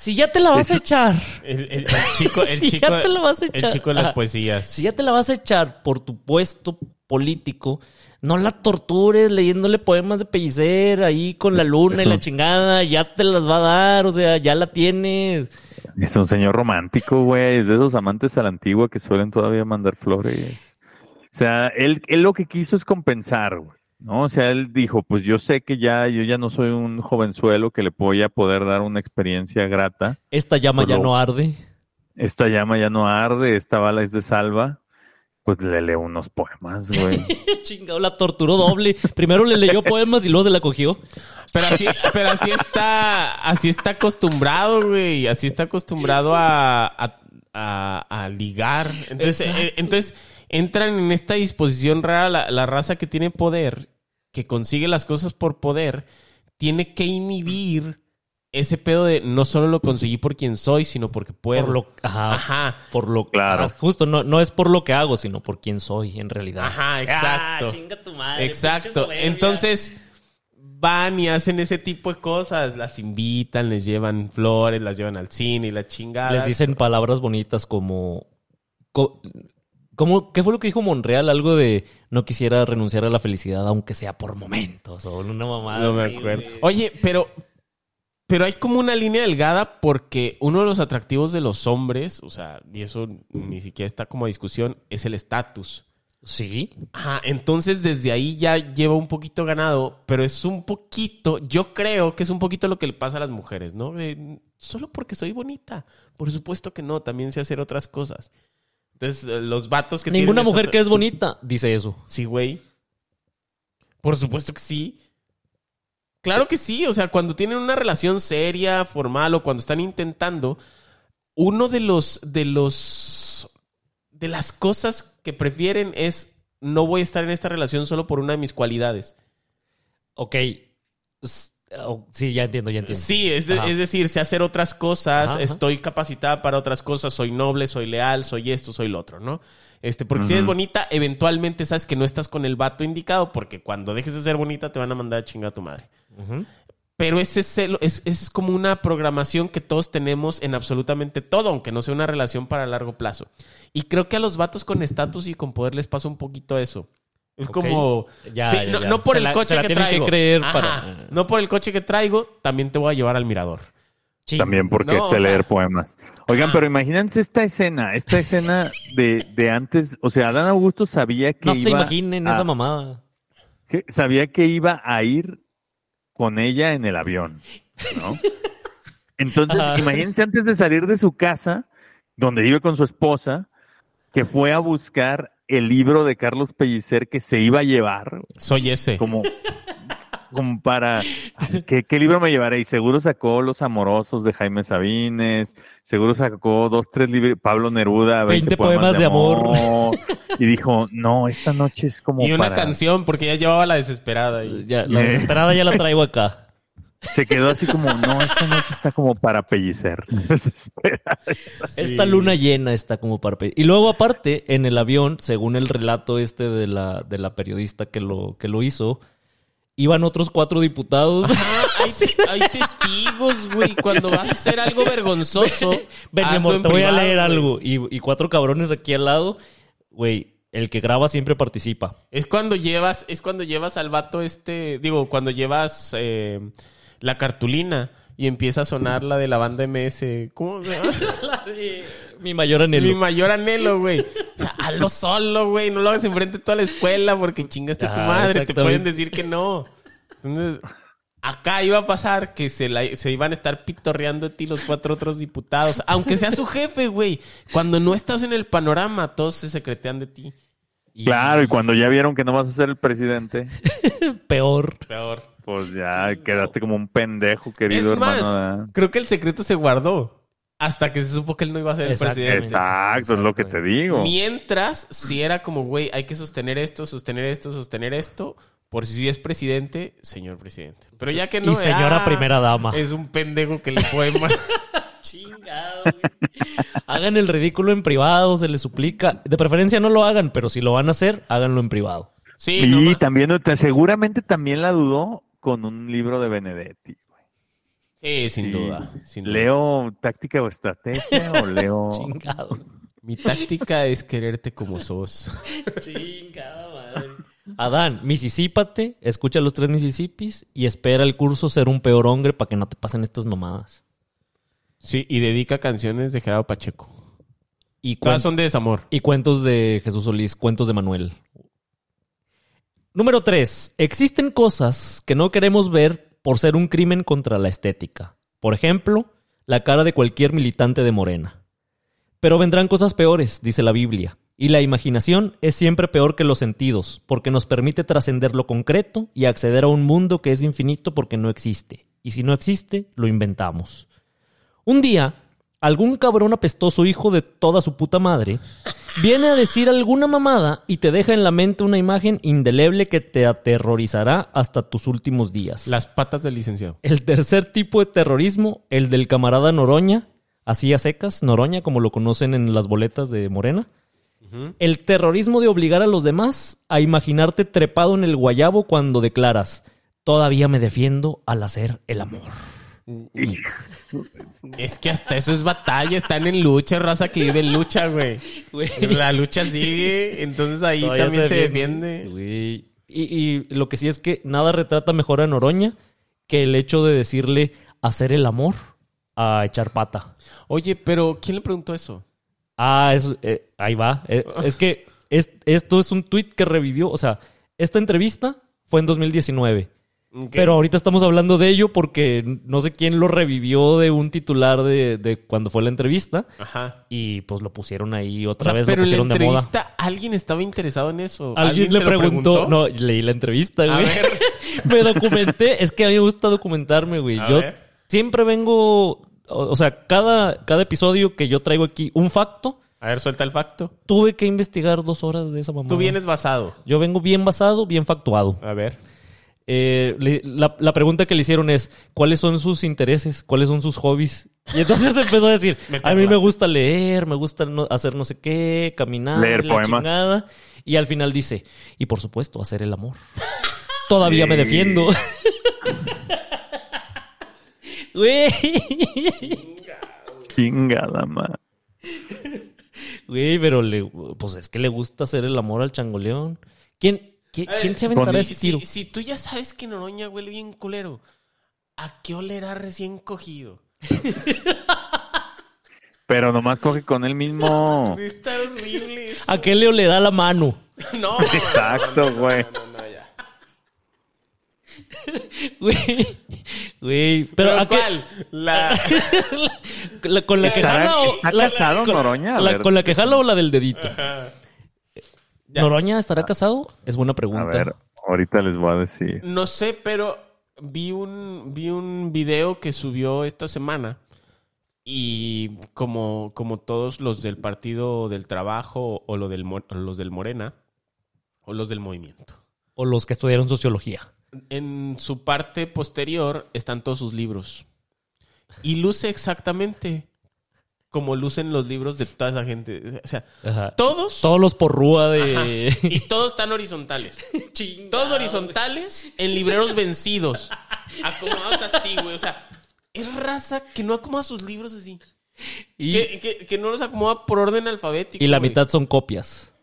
Si ya te la vas a echar. El, chico, el chico, ya te la vas a echar. El chico de las poesías. Si ya te la vas a echar por tu puesto político, no la tortures leyéndole poemas de pellicer ahí con la luna y la chingada. Ya te las va a dar, o sea, ya la tienes. Es un señor romántico, güey. Es de esos amantes a la antigua que suelen todavía mandar flores. O sea, él, él lo que quiso es compensar, güey. ¿No? O sea, él dijo, pues yo sé que ya, yo ya no soy un jovenzuelo que le voy a poder dar una experiencia grata. Esta llama ya no arde. Esta llama ya no arde, esta bala es de salva. Pues le leo unos poemas, güey. Chingado, la torturó doble. Primero le leyó poemas y luego se la cogió. Pero así, pero así está, así está acostumbrado, güey. Así está acostumbrado a, a, ligar. Entonces, eh, entonces entran en esta disposición rara la, raza que tiene poder, que consigue las cosas por poder, tiene que inhibir ese pedo de no solo lo conseguí por quien soy, sino porque puedo. Por lo, ajá, Por lo claro. justo, no, no es por lo que hago, sino por quien soy en realidad. Ajá, exacto. Ah, chinga tu madre, exacto. Entonces van y hacen ese tipo de cosas, las invitan, les llevan flores, las llevan al cine y la chingada. Les dicen palabras bonitas como ¿Qué fue lo que dijo Monreal? Algo de no quisiera renunciar a la felicidad, aunque sea por momentos, o una mamada. No me acuerdo. Oye, pero, pero hay como una línea delgada porque uno de los atractivos de los hombres, o sea, y eso ni siquiera está como a discusión, es el estatus. Sí. Ajá, entonces desde ahí ya lleva un poquito ganado, pero es un poquito, yo creo que es un poquito lo que le pasa a las mujeres, ¿no? solo porque soy bonita. Por supuesto que no, también sé hacer otras cosas. Entonces, eh, los vatos que Ninguna mujer que es bonita dice eso. Sí, güey. Por supuesto que sí. Claro que sí. O sea, cuando tienen una relación seria, formal o cuando están intentando, uno de los. de los. de las cosas que prefieren es. No voy a estar en esta relación solo por una de mis cualidades. Ok. Oh, sí, ya entiendo, ya entiendo. Sí, es, decir, sé hacer otras cosas, estoy capacitada para otras cosas, soy noble, soy leal, soy esto, soy lo otro, ¿no? Este, porque si eres bonita, eventualmente sabes que no estás con el vato indicado, porque cuando dejes de ser bonita te van a mandar a chingar a tu madre. Pero ese es, es, como una programación que todos tenemos en absolutamente todo, aunque no sea una relación para largo plazo. Y creo que a los vatos con estatus y con poder les pasa un poquito eso. Es como. no, por el coche que traigo. creer No por el coche que traigo, también te voy a llevar al mirador. También porque sé leer poemas. Oigan, pero imagínense esta escena, esta escena de, de, antes. O sea, Adán Augusto sabía que. No se imaginen esa mamada. Que sabía que iba a ir con ella en el avión. ¿no? Entonces, imagínense antes de salir de su casa, donde vive con su esposa, que fue a buscar el libro de Carlos Pellicer que se iba a llevar. Soy ese. Como, como para, ¿qué, libro me llevaré? Y seguro sacó Los Amorosos de Jaime Sabines, seguro sacó dos, tres libros, Pablo Neruda, 20, poemas, de, amor. Y dijo, no, esta noche es como Y una canción, porque ya llevaba la desesperada. Ya, la desesperada ya la traigo acá. Se quedó así como, no, esta noche está como para pellicer. Esta luna llena está como para pellicer. Y luego aparte, en el avión, según el relato este de la, de la periodista que lo, que lo hizo, iban otros cuatro diputados. hay, testigos, güey. Cuando vas a hacer algo vergonzoso. Ven, te voy a leer algo. Y, cuatro cabrones aquí al lado. Güey, el que graba siempre participa. Es cuando llevas, es cuando llevas al vato este, digo, cuando llevas eh, la cartulina y empieza a sonar la de la banda MS. ¿Cómo se llama? la de mi mayor anhelo. Mi mayor anhelo, güey. O sea, hazlo solo, güey. No lo hagas enfrente de toda la escuela porque chingaste a tu madre. Te pueden decir que no. Entonces, acá iba a pasar que se, se iban a estar pitorreando de ti los cuatro otros diputados. Aunque sea su jefe, güey. Cuando no estás en el panorama, todos se secretean de ti. Claro, y cuando ya vieron que no vas a ser el presidente. Peor. Peor. Pues ya quedaste como un pendejo, querido es hermano. creo que el secreto se guardó. Hasta que se supo que él no iba a ser el presidente. Exacto, es lo que te digo. Mientras, si era como, güey, hay que sostener esto, sostener esto, sostener esto, por si es presidente, señor presidente. Pero ya que no. Y señora ah, primera dama. Es un pendejo que le fue mal. Chingado. hagan el ridículo en privado, se les suplica. De preferencia no lo hagan, pero si lo van a hacer, háganlo en privado. Sí, y también, seguramente también la dudó con un libro de Benedetti. Sí, sin, duda, ¿Leo táctica o estrategia o leo...? Chingado. Mi táctica es quererte como sos. Chingada madre. Adán, misisípate, escucha los tres Mississippis y espera el curso ser un peor hombre para que no te pasen estas mamadas. Sí, y dedica canciones de Gerardo Pacheco. Y Todas son de desamor. Y cuentos de Jesús Solís, cuentos de Manuel. Número tres. Existen cosas que no queremos ver por ser un crimen contra la estética. Por ejemplo, la cara de cualquier militante de Morena. Pero vendrán cosas peores, dice la Biblia. Y la imaginación es siempre peor que los sentidos, porque nos permite trascender lo concreto y acceder a un mundo que es infinito porque no existe. Y si no existe, lo inventamos. Un día, algún cabrón apestoso hijo de toda su puta madre viene a decir alguna mamada y te deja en la mente una imagen indeleble que te aterrorizará hasta tus últimos días. Las patas del licenciado. El tercer tipo de terrorismo, el del camarada Noroña, así a secas, Noroña, como lo conocen en las boletas de Morena. El terrorismo de obligar a los demás a imaginarte trepado en el guayabo cuando declaras, todavía me defiendo al hacer el amor. Es que hasta eso es batalla, están en lucha, raza que vive en lucha, güey. La lucha sigue, entonces ahí también se, defiende. Y, lo que sí es que nada retrata mejor a Noroña que el hecho de decirle hacer el amor a echar pata. Oye, pero ¿quién le preguntó eso? Ah, eh, ahí va. Eh, es que esto es un tweet que revivió, o sea, esta entrevista fue en 2019 pero ahorita estamos hablando de ello porque no sé quién lo revivió de un titular de, cuando fue la entrevista. Ajá. Y pues lo pusieron ahí otra vez. Pero lo pusieron en la entrevista, ¿alguien estaba interesado en eso? Alguien, le preguntó? No, leí la entrevista, güey. me documenté. Es que a mí me gusta documentarme, güey. yo siempre vengo. O, sea, cada, cada episodio que yo traigo aquí un facto. A ver, suelta el facto. Tuve que investigar dos horas de esa mamá. Tú vienes basado. Yo vengo bien basado, bien factuado. A ver. Eh, la, pregunta que le hicieron es, ¿cuáles son sus intereses? ¿Cuáles son sus hobbies? Y entonces empezó a decir, a mí me gusta leer, me gusta hacer no sé qué, caminar, leer la Chingada. Y al final dice, y por supuesto, hacer el amor. Todavía me defiendo. Güey. Chingada, ma. Güey, pero le, pues es que le gusta hacer el amor al changoleón. ¿Quién, ¿Quién se aventará ese tiro? Si, tú ya sabes que Noroña huele bien culero, ¿a qué olerá recién cogido? Pero nomás coge con él mismo. Está horrible ¿A qué le da la mano? No. Exacto, güey. Güey, güey, pero, ¿a cuál? La... con la que jala o ¿Está casado Noroña? con la que jala o la del dedito. ¿Noroña estará casado? Es buena pregunta. A ver, ahorita les voy a decir. No sé, pero vi un, vi un video que subió esta semana y como, como todos los del Partido del Trabajo o, lo del, los del Morena o los del Movimiento. O los que estudiaron sociología. en su parte posterior están todos sus libros. Y luce exactamente como lucen los libros de toda esa gente. O sea, todos. Todos los por rúa de. y todos están horizontales. todos horizontales en libreros vencidos. Acomodados así, güey. O sea, es raza que no acomoda sus libros así. Y... Que, no los acomoda por orden alfabético. Y la mitad son copias.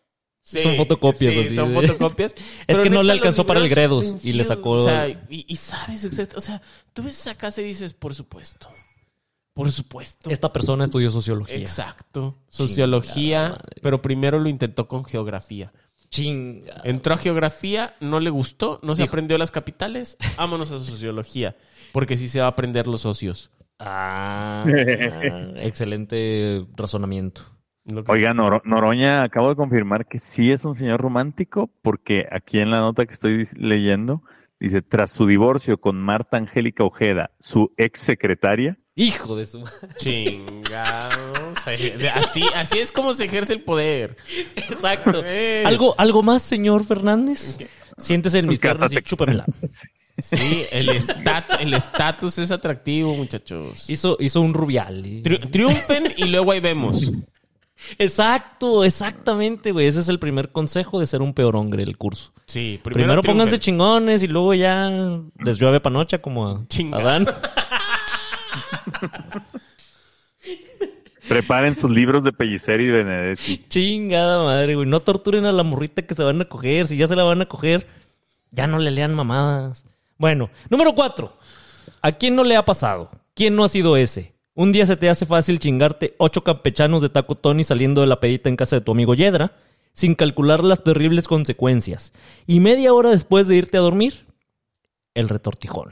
son fotocopias sí, Son fotocopias. es que no le alcanzó para el Gredos y le sacó. O sea, y, sabes, o sea, tú ves esa casa y dices, por supuesto. Por supuesto. Esta persona estudió sociología. Exacto. Sociología, pero primero lo intentó con geografía. Chinga. Entró a geografía, no le gustó, no se aprendió las capitales, vámonos a sociología, porque sí se va a aprender los socios. Ah, excelente razonamiento. Oiga, Noroña, acabo de confirmar que sí es un señor romántico, porque aquí en la nota que estoy leyendo dice, tras su divorcio con Marta Angélica Ojeda, su ex secretaria, Hijo de su Chingados. Así, así es como se ejerce el poder. Exacto. ¿Algo, ¿Algo más, señor Fernández? Siéntese en mis piernas y chúpamela. Sí, el estatus es atractivo, muchachos. Hizo, hizo un rubial. triunfen y luego ahí vemos. Exacto, exactamente, güey. Ese es el primer consejo de ser un peor hombre el curso. Sí, primero, pónganse chingones y luego ya les llueve panocha como a Adán. Preparen sus libros de Pellicer y Benedetti. Chingada madre, güey. No torturen a la morrita que se van a coger. Si ya se la van a coger, ya no le lean mamadas. Bueno, número cuatro. ¿A quién no le ha pasado? ¿Quién no ha sido ese? Un día se te hace fácil chingarte ocho campechanos de taco Tony saliendo de la pedita en casa de tu amigo Yedra, sin calcular las terribles consecuencias. Y media hora después de irte a dormir, el retortijón.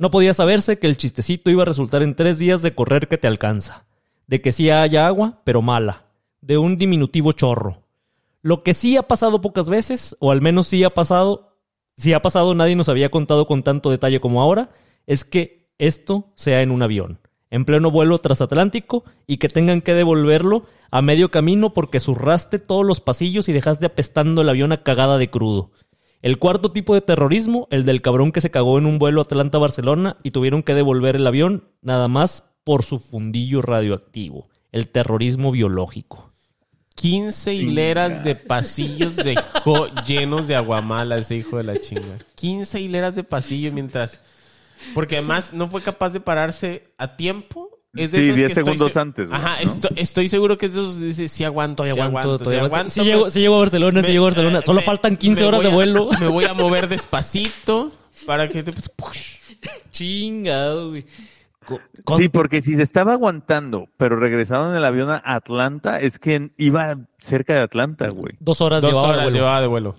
No podía saberse que el chistecito iba a resultar en tres días de correr que te alcanza, de que sí haya agua, pero mala, de un diminutivo chorro. Lo que sí ha pasado pocas veces, o al menos sí ha pasado, si ha pasado nadie nos había contado con tanto detalle como ahora, es que esto sea en un avión, en pleno vuelo transatlántico, y que tengan que devolverlo a medio camino porque zurraste todos los pasillos y dejaste apestando el avión a cagada de crudo. El cuarto tipo de terrorismo, el del cabrón que se cagó en un vuelo Atlanta-Barcelona y tuvieron que devolver el avión nada más por su fundillo radioactivo. El terrorismo biológico. 15 hileras de pasillos dejó llenos de aguamala ese hijo de la chinga. 15 hileras de pasillos mientras... Porque además no fue capaz de pararse a tiempo sí, 10 segundos antes. Ajá, estoy, seguro que es de esos dice, sí aguanto, sí aguanto, sí aguanto. Sí, llego, llego, a Barcelona, sí llego a Barcelona. Solo faltan 15 horas de vuelo. me voy a mover despacito para que te... Push. Chingado, güey. Sí, porque si se estaba aguantando, pero regresaron en el avión a Atlanta, es que iba cerca de Atlanta, güey. Dos horas, Dos llevaba, horas llevaba de vuelo.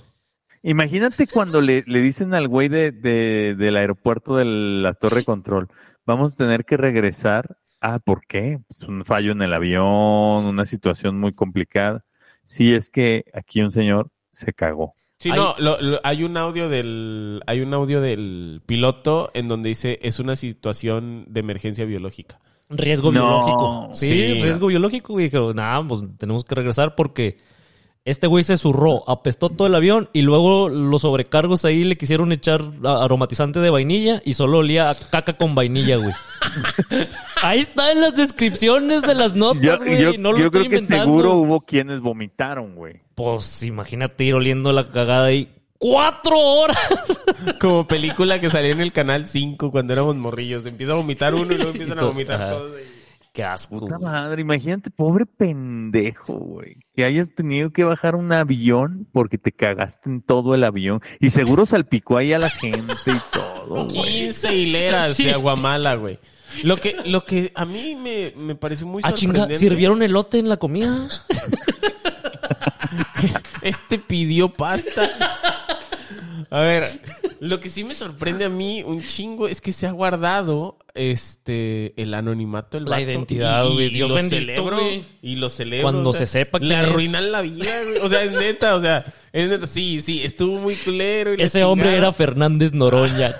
Imagínate cuando le, le dicen al güey de, de, del aeropuerto de la torre control, vamos a tener que regresar Ah, ¿por qué? Pues un fallo en el avión, una situación muy complicada. Sí, es que aquí un señor se cagó. Sí, no, hay un audio del hay un audio del piloto en donde dice es una situación de emergencia biológica. Riesgo biológico. Sí, riesgo biológico. Y dijo, nada, pues tenemos que regresar porque este güey se zurró, apestó todo el avión y luego los sobrecargos ahí le quisieron echar aromatizante de vainilla y solo olía a caca con vainilla, güey. ahí está en las descripciones de las notas, güey. No lo yo creo que seguro hubo quienes vomitaron, güey. Pues imagínate ir oliendo la cagada ahí. ¡Cuatro horas! Como película que salía en el canal 5 cuando éramos morrillos. Empieza a vomitar uno y luego empiezan a vomitar todos. Qué asco. Puta madre, imagínate, pobre pendejo, güey. Que hayas tenido que bajar un avión porque te cagaste en todo el avión. Y seguro salpicó ahí a la gente y todo, güey. 15 hileras de aguamala, güey. Lo que, lo que a mí me, me pareció muy ah, sorprendente. ¿sirvieron elote en la comida? este pidió pasta. A ver, lo que sí me sorprende a mí un chingo es que se ha guardado este el anonimato el la identidad y, y, lo celebro y lo celebro cuando se sepa que le arruinan la vida güey. o sea es neta o sea es neta sí sí estuvo muy culero ese hombre era Fernández Noroña.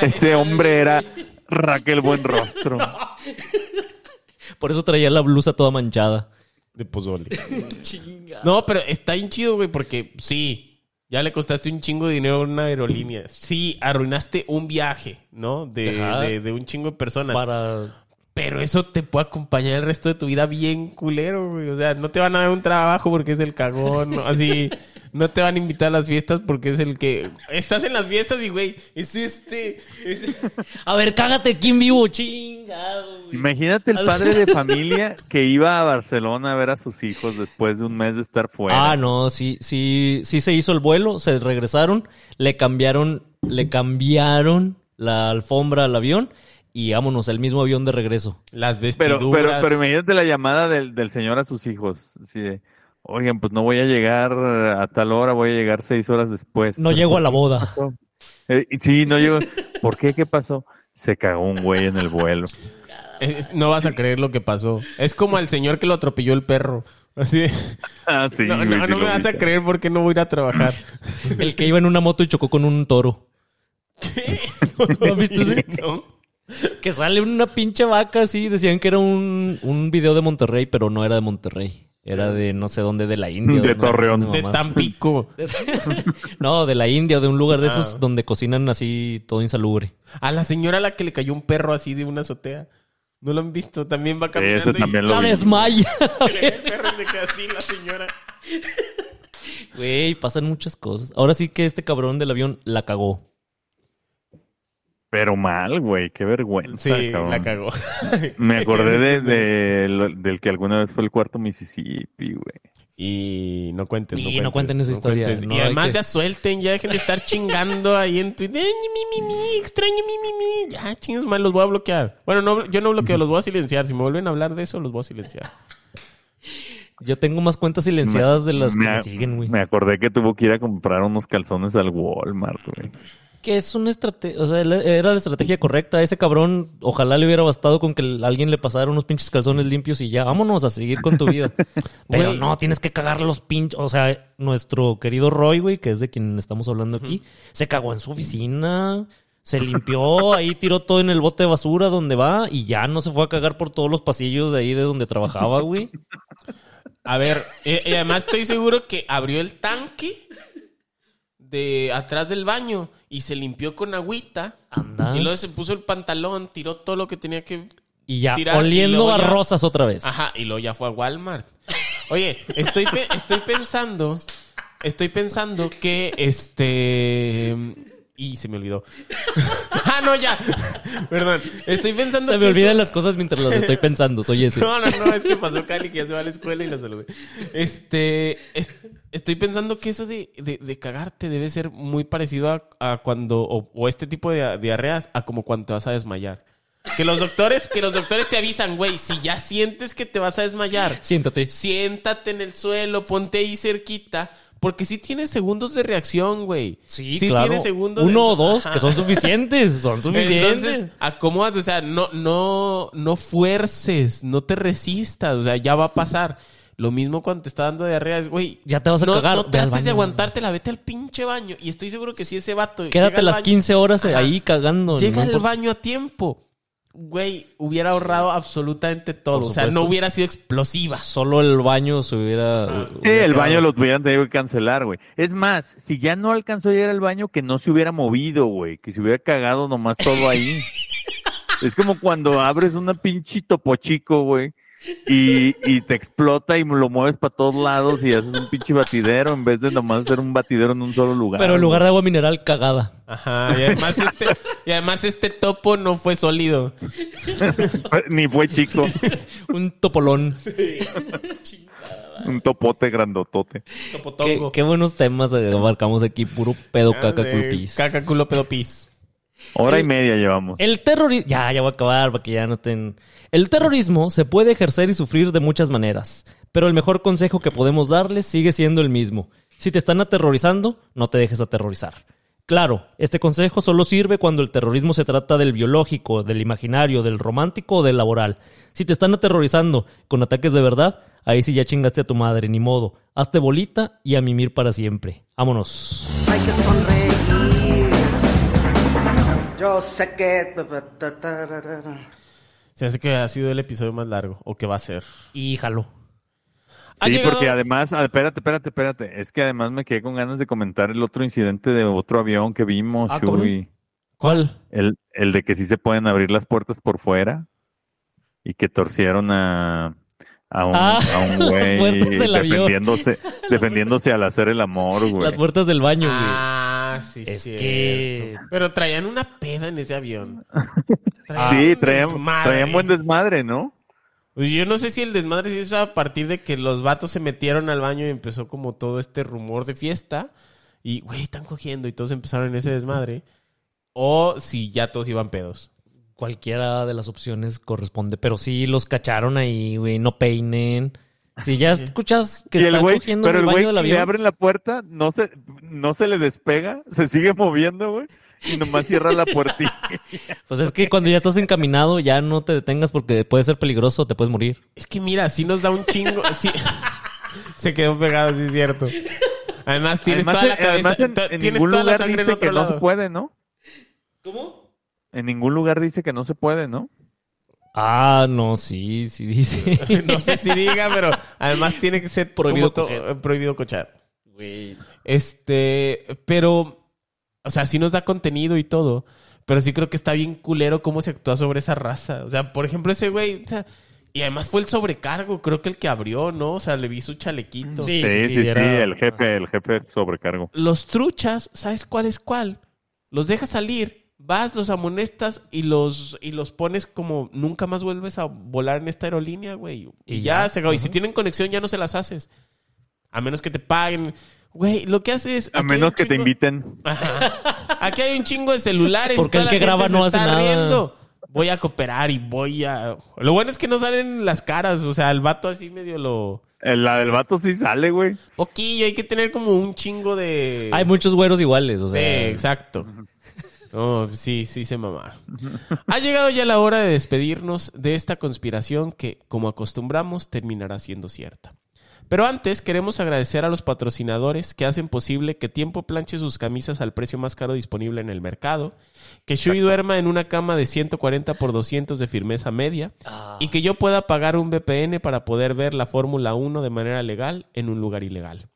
Ese hombre era Raquel Buenrostro. Por eso traía la blusa toda manchada. De pozole. No pero está bien chido güey porque sí Ya le costaste un chingo de dinero a una aerolínea. Sí, arruinaste un viaje, ¿no? De, de, un chingo de personas. Para... Pero eso te puede acompañar el resto de tu vida bien culero, güey. O sea, no te van a dar un trabajo porque es el cagón, ¿no? Así no te van a invitar a las fiestas porque es el que estás en las fiestas y güey, es este. A ver, cágate aquí en vivo, chingado. Imagínate el padre de familia que iba a Barcelona a ver a sus hijos después de un mes de estar fuera. Ah, no, sí, sí, sí se hizo el vuelo, se regresaron, le cambiaron, le cambiaron la alfombra al avión y vámonos, el mismo avión de regreso. Las vestiduras. Pero, pero, pero imagínate la llamada del, del señor a sus hijos. Así de, Oigan, pues no voy a llegar a tal hora, voy a llegar seis horas después. No llego a la boda. Eh, sí, no llego. ¿Por qué? ¿Qué pasó? Se cagó un güey en el vuelo. no vas a creer lo que pasó. Es como al señor que lo atropelló el perro. Así. Ah, sí. No, no, me vas a creer porque no voy a ir a trabajar. El que iba en una moto y chocó con un toro. ¿Qué? ¿No, viste No. Que sale una pinche vaca así. Decían que era un, un video de Monterrey, pero no era de Monterrey. Era de no sé dónde, de la India. De Torreón. De, Tampico. no, de la India o de un lugar de esos ah. donde cocinan así todo insalubre. A la señora a la que le cayó un perro así de una azotea. ¿No lo han visto? También va caminando. Ese también lo la desmaya. el perro se queda así, la señora. Güey, pasan muchas cosas. Ahora sí que este cabrón del avión la cagó. Pero mal, güey, qué vergüenza. Sí, la cagó. Me acordé de, del que alguna vez fue el cuarto Mississippi, güey. Y no cuenten, y no cuenten esa historia. y además ya suelten, ya dejen de estar chingando ahí en Twitter. mi, mi, mi, extraño mi, mi, mi. Ya, chingas mal, los voy a bloquear. Bueno, no, yo no bloqueo, los voy a silenciar. Si me vuelven a hablar de eso, los voy a silenciar. Yo tengo más cuentas silenciadas de las que me siguen, güey. Me acordé que tuvo que ir a comprar unos calzones al Walmart, güey que es una estrategia, o sea, era la estrategia correcta. Ese cabrón, ojalá le hubiera bastado con que alguien le pasara unos pinches calzones limpios y ya, vámonos a seguir con tu vida. Pero no, tienes que cagar los pinches. O sea, nuestro querido Roy, güey, que es de quien estamos hablando aquí, se cagó en su oficina, se limpió, ahí tiró todo en el bote de basura donde va y ya no se fue a cagar por todos los pasillos de ahí de donde trabajaba, güey. A ver, eh, y además estoy seguro que abrió el tanque de atrás del baño y se limpió con agüita. Y luego se puso el pantalón, tiró todo lo que tenía que y ya, oliendo a rosas otra vez. Ajá, y luego ya fue a Walmart. Oye, estoy, estoy pensando, estoy pensando que este y se me olvidó. ah, no, ya. Perdón. Estoy pensando. Se me olvidan las cosas mientras las estoy pensando. Soy ese. no, no, no. Es que pasó Cali que ya se va a la escuela y la saludé. Este. estoy pensando que eso de, de, cagarte debe ser muy parecido a, cuando. O, este tipo de diarreas a como cuando te vas a desmayar. Que los doctores, que los doctores te avisan, güey, si ya sientes que te vas a desmayar. Siéntate. Siéntate en el suelo, ponte ahí cerquita porque sí tiene segundos de reacción, güey. Sí, claro. tiene segundos. Uno o dos, que son suficientes. Son suficientes. Entonces, acomódate. O sea, no, no, no fuerces. No te resistas. O sea, ya va a pasar. Lo mismo cuando te está dando diarrea, güey. Ya te vas a cagar. No trates de aguantártela, vete al pinche baño. Y estoy seguro que si ese vato. Quédate las 15 horas ahí cagando. Llega al baño a tiempo güey, hubiera ahorrado absolutamente todo. O sea, no hubiera sido explosiva. Solo el baño se hubiera. Ah. Sí, el baño lo hubieran tenido que cancelar, güey. Es más, si ya no alcanzó a llegar al baño, que no se hubiera movido, güey. Que se hubiera cagado nomás todo ahí. es como cuando abres una pinche topo chico, güey y, y, te explota y lo mueves para todos lados y haces un pinche batidero en vez de nomás hacer un batidero en un solo lugar. Pero en lugar de agua mineral, cagada. Ajá, y además este, y además este topo no fue sólido. Ni fue chico. un topolón. un topote grandotote. Qué, qué, buenos temas abarcamos aquí, puro pedo, caca, culo, pis. Caca, culo, pedo, pis. Hora y media llevamos. El terrorismo. Ya, ya voy a acabar para que ya no estén. El terrorismo se puede ejercer y sufrir de muchas maneras, pero el mejor consejo que podemos darles sigue siendo el mismo. Si te están aterrorizando, no te dejes aterrorizar. Claro, este consejo solo sirve cuando el terrorismo se trata del biológico, del imaginario, del romántico o del laboral. Si te están aterrorizando con ataques de verdad, ahí sí ya chingaste a tu madre, ni modo. Hazte bolita y a mimir para siempre. Vámonos. Hay yo sé que... Se hace que ha sido el episodio más largo, o que va a ser. Y jalo. Sí, porque además, ah, espérate, espérate, espérate. Es que además me quedé con ganas de comentar el otro incidente de otro avión que vimos, ah, ¿Cuál? El, el de que sí se pueden abrir las puertas por fuera y que torcieron a, a un, ah, güey defendiéndose, defendiéndose al hacer el amor, güey. Las puertas del baño, güey. Ah, sí, es que... Pero traían una peda en ese avión. sí, traían, traían buen desmadre, ¿no? Pues yo no sé si el desmadre se hizo a partir de que los vatos se metieron al baño y empezó como todo este rumor de fiesta. Y, güey, están cogiendo y todos empezaron en ese desmadre. O si ya todos iban pedos. Cualquiera de las opciones corresponde. Pero sí los cacharon ahí, güey, no peinen. Si ya escuchas que están cogiendo en el baño del avión. le abren la puerta, no se, no se le despega, se sigue moviendo, güey y nomás cierra la puertita. Pues es que cuando ya estás encaminado, ya no te detengas porque puede ser peligroso, te puedes morir. Es que mira, si nos da un chingo. Se quedó pegado, sí es cierto. Además, tienes toda la cabeza. en, ningún lugar dice que no se puede, ¿no? ¿Cómo? En ningún lugar dice que no se puede, ¿no? Ah, no, sí, sí dice. no sé si diga, pero además tiene que ser prohibido, prohibido cochar. Este, pero o sea, sí nos da contenido y todo. Pero sí creo que está bien culero cómo se actúa sobre esa raza. O sea, por ejemplo, ese güey. O sea, y además fue el sobrecargo, creo que el que abrió, ¿no? O sea, le vi su chalequito. Sí, sí, sí, el jefe, el jefe sobrecargo. Los truchas, ¿sabes cuál es cuál? Los dejas salir, vas, los amonestas y los, y los pones como nunca más vuelves a volar en esta aerolínea, güey. Y, ya, se acabó. Y si tienen conexión ya no se las haces. A menos que te paguen. Güey, lo que hace es. A menos que te inviten. Aquí hay un chingo de celulares. Porque el que graba no hace nada. Voy a cooperar y voy a. Lo bueno es que no salen las caras. O sea, el vato así medio lo. La del vato sí sale, güey. Poquillo, hay que tener como un chingo de. Hay muchos güeros iguales, o sea. Sí, exacto. Oh, sí, sí se mamá. Ha llegado ya la hora de despedirnos de esta conspiración que, como acostumbramos, terminará siendo cierta. Pero antes queremos agradecer a los patrocinadores que hacen posible que Tiempo planche sus camisas al precio más caro disponible en el mercado, que Shui duerma en una cama de 140 por 200 de firmeza media ah. y que yo pueda pagar un VPN para poder ver la Fórmula 1 de manera legal en un lugar ilegal.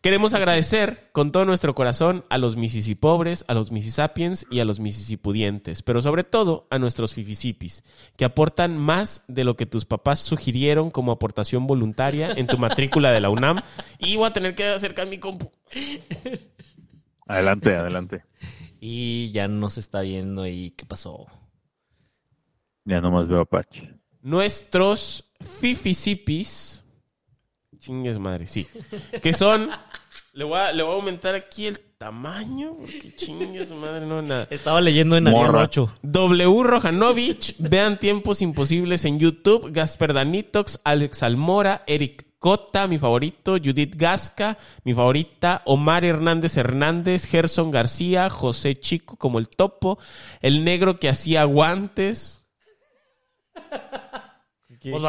Queremos agradecer con todo nuestro corazón a los pobres, a los Mississippians y a los Mississippudientes, pero sobre todo a nuestros Fifisipis, que aportan más de lo que tus papás sugirieron como aportación voluntaria en tu matrícula de la UNAM. Y voy a tener que acercar mi compu. Adelante, adelante. Y ya no se está viendo ahí qué pasó. Ya nomás veo a Apache. Nuestros Fifisipis Chingues madre, sí. Que son. Le voy, a, le voy a aumentar aquí el tamaño, porque chingues madre, no nada. Estaba leyendo en Ariel 8. W. Rojanovich, vean Tiempos Imposibles en YouTube. Gasper Danitox, Alex Almora, Eric Cota, mi favorito, Judith Gasca, mi favorita, Omar Hernández Hernández, Gerson García, José Chico como el topo, el negro que hacía guantes.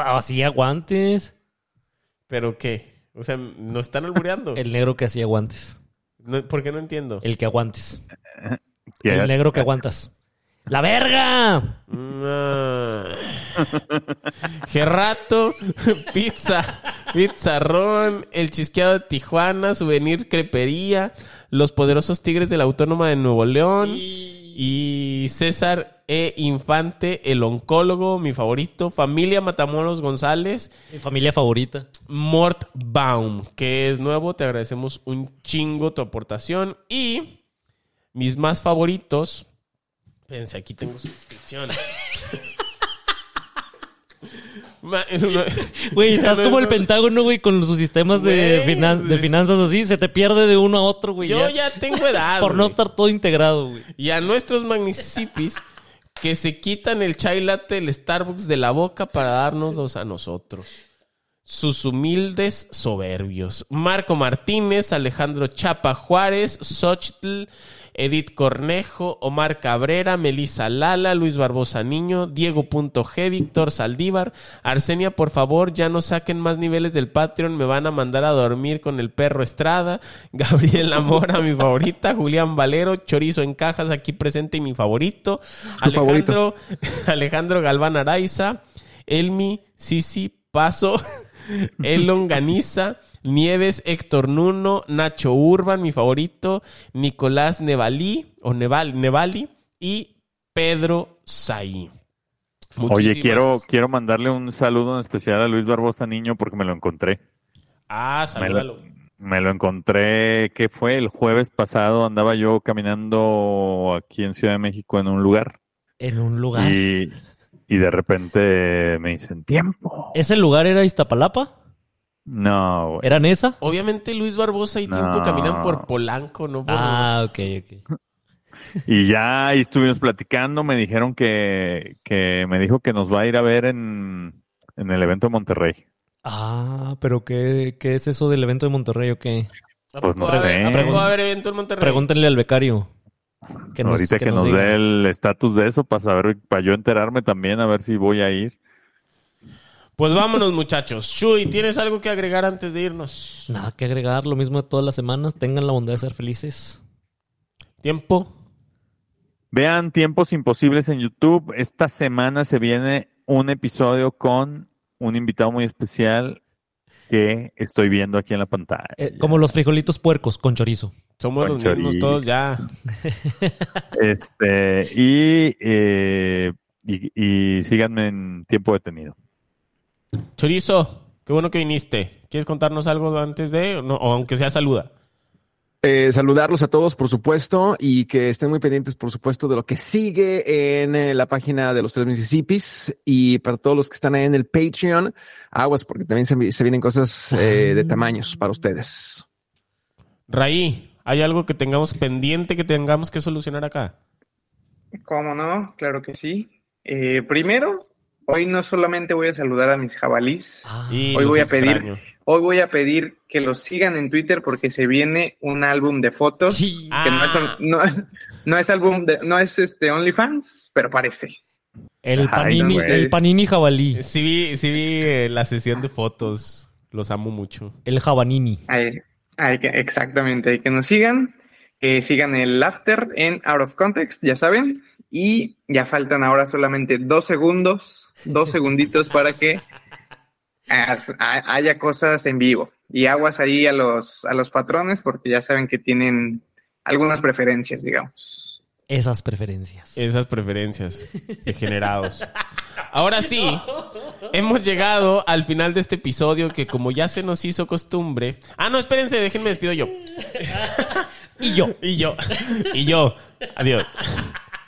hacía guantes. ¿Pero qué? O sea, ¿nos están albureando? El negro que hacía guantes. ¿Por qué no entiendo? El que aguantes. El negro que aguantas. ¡La verga! Gerrato, pizza, pizzarrón, el chisqueado de Tijuana, souvenir crepería, los poderosos tigres de la Autónoma de Nuevo León y César e. Infante, el oncólogo, mi favorito. Familia Matamoros González. Mi familia favorita. Mort Baum, que es nuevo. Te agradecemos un chingo tu aportación. Y mis más favoritos. Pensé, aquí tengo su descripción. Güey, estás como el Pentágono, güey, con sus sistemas de, de, finanzas así. Se te pierde de uno a otro, güey. Yo ya, tengo edad. Por no estar todo integrado, güey. Y a nuestros magnicipis que se quitan el chai latte, el Starbucks de la boca para dárnoslos a nosotros. Sus humildes soberbios. Marco Martínez, Alejandro Chapa Juárez, Xochitl, Edith Cornejo, Omar Cabrera, Melisa Lala, Luis Barbosa Niño, Diego.g, Víctor Saldívar. Arsenia, por favor, ya no saquen más niveles del Patreon, me van a mandar a dormir con el perro Estrada. Gabriela Mora, mi favorita. Julián Valero, Chorizo en cajas, aquí presente y mi favorito. Alejandro, Alejandro Galván Araiza. Elmi, Sisi, Paso, Elon Ganiza, Nieves, Héctor Nuno, Nacho Urban, mi favorito, Nicolás Nevalí, o Neval, Nevali, y Pedro Saí. Oye, quiero, quiero mandarle un saludo en especial a Luis Barbosa Niño porque me lo encontré. Ah, salúdalo. Me lo, encontré, ¿qué fue? El jueves pasado andaba yo caminando aquí en Ciudad de México en un lugar. En un lugar. Y, y de repente me dicen, tiempo. ¿Ese lugar era Iztapalapa? No, güey. ¿Eran esa? Obviamente Luis Barbosa y Tiempo caminan por Polanco, ¿no? Ah, ok, ok. Y ya ahí estuvimos platicando, me dijeron que, que me dijo que nos va a ir a ver en, en el evento de Monterrey. Ah, pero ¿qué, ¿qué, es eso del evento de Monterrey o qué? Pues no sé. va a haber evento en Monterrey? Pregúntenle al becario. Que Ahorita que, nos, dé el estatus de eso para saber, para yo enterarme también, a ver si voy a ir. Pues vámonos, muchachos. Shui, ¿tienes algo que agregar antes de irnos? Nada que agregar, lo mismo de todas las semanas. Tengan la bondad de ser felices. Tiempo. Vean Tiempos Imposibles en YouTube. Esta semana se viene un episodio con un invitado muy especial que estoy viendo aquí en la pantalla. Eh, como los frijolitos puercos con chorizo. Somos los mismos todos ya. este, y, eh, y, síganme en tiempo detenido. Chorizo, qué bueno que viniste. ¿Quieres contarnos algo antes de, o aunque sea saluda? Eh, saludarlos a todos, por supuesto, y que estén muy pendientes, por supuesto, de lo que sigue en eh, la página de los tres Mississippis y para todos los que están ahí en el Patreon, aguas, porque también se, vienen cosas eh, de tamaños para ustedes. Raí, ¿hay algo que tengamos pendiente que tengamos que solucionar acá? ¿Cómo no? Claro que sí. primero, hoy no solamente voy a saludar a mis jabalís, ah. hoy voy a pedir Hoy voy a pedir que los sigan en Twitter porque se viene un álbum de fotos que ah. no es, álbum de, no es este OnlyFans, pero parece. El panini, el panini jabalí. Sí vi, sí vi eh, la sesión de fotos. Los amo mucho. El jabanini. exactamente, hay que nos sigan. Que sigan el after en Out of Context, ya saben. Y ya faltan ahora solamente dos segundos, dos segunditos para que haya cosas en vivo. Y aguas ahí a los, a los patrones porque ya saben que tienen algunas preferencias, digamos. Esas preferencias. Esas preferencias degenerados. Ahora sí, hemos llegado al final de este episodio que como ya se nos hizo costumbre... Ah, no, espérense, déjenme despido yo. y yo. Y yo. Y yo. Adiós.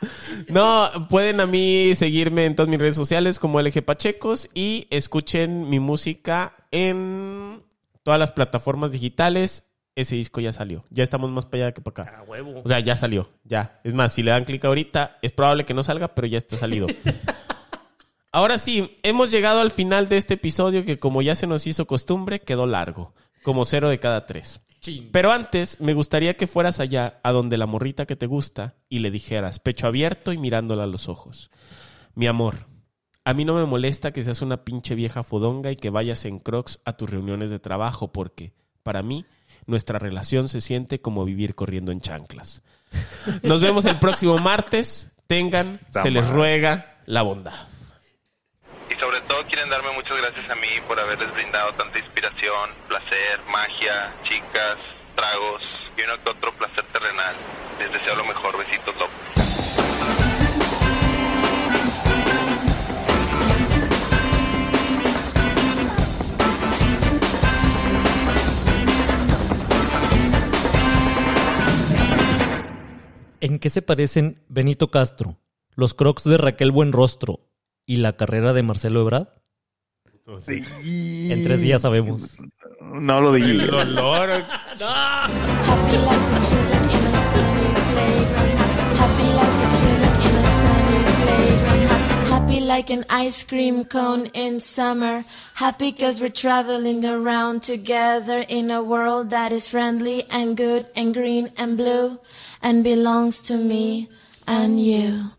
No, pueden a mí seguirme en todas mis redes sociales como LG Pachecos y escuchen mi música en todas las plataformas digitales. Ese disco ya salió. Ya estamos más para allá que para acá. O sea, ya salió. Ya. Es más, si le dan clic ahorita, es probable que no salga, pero ya está salido. Ahora sí, hemos llegado al final de este episodio que como ya se nos hizo costumbre, quedó largo. Como cero de cada tres. Pero antes, me gustaría que fueras allá, a donde la morrita que te gusta, y le dijeras, pecho abierto y mirándola a los ojos. Mi amor, a mí no me molesta que seas una pinche vieja fodonga y que vayas en crocs a tus reuniones de trabajo, porque, para mí, nuestra relación se siente como vivir corriendo en chanclas. Nos vemos el próximo martes. Tengan, se les ruega, la bondad sobre todo quieren darme muchas gracias a mí por haberles brindado tanta inspiración, placer, magia, chicas, tragos y uno que otro placer terrenal. Les deseo lo mejor. Besitos, locos. ¿En qué se parecen Benito Castro, los crocs de Raquel Buenrostro y la carrera de Marcelo Ebrard? Sí. En tres días sabemos. No lo digas. El olor. Happy like an ice cream cone in summer. Happy cause we're traveling around together in a world that is friendly and good and green and blue and belongs to me and you.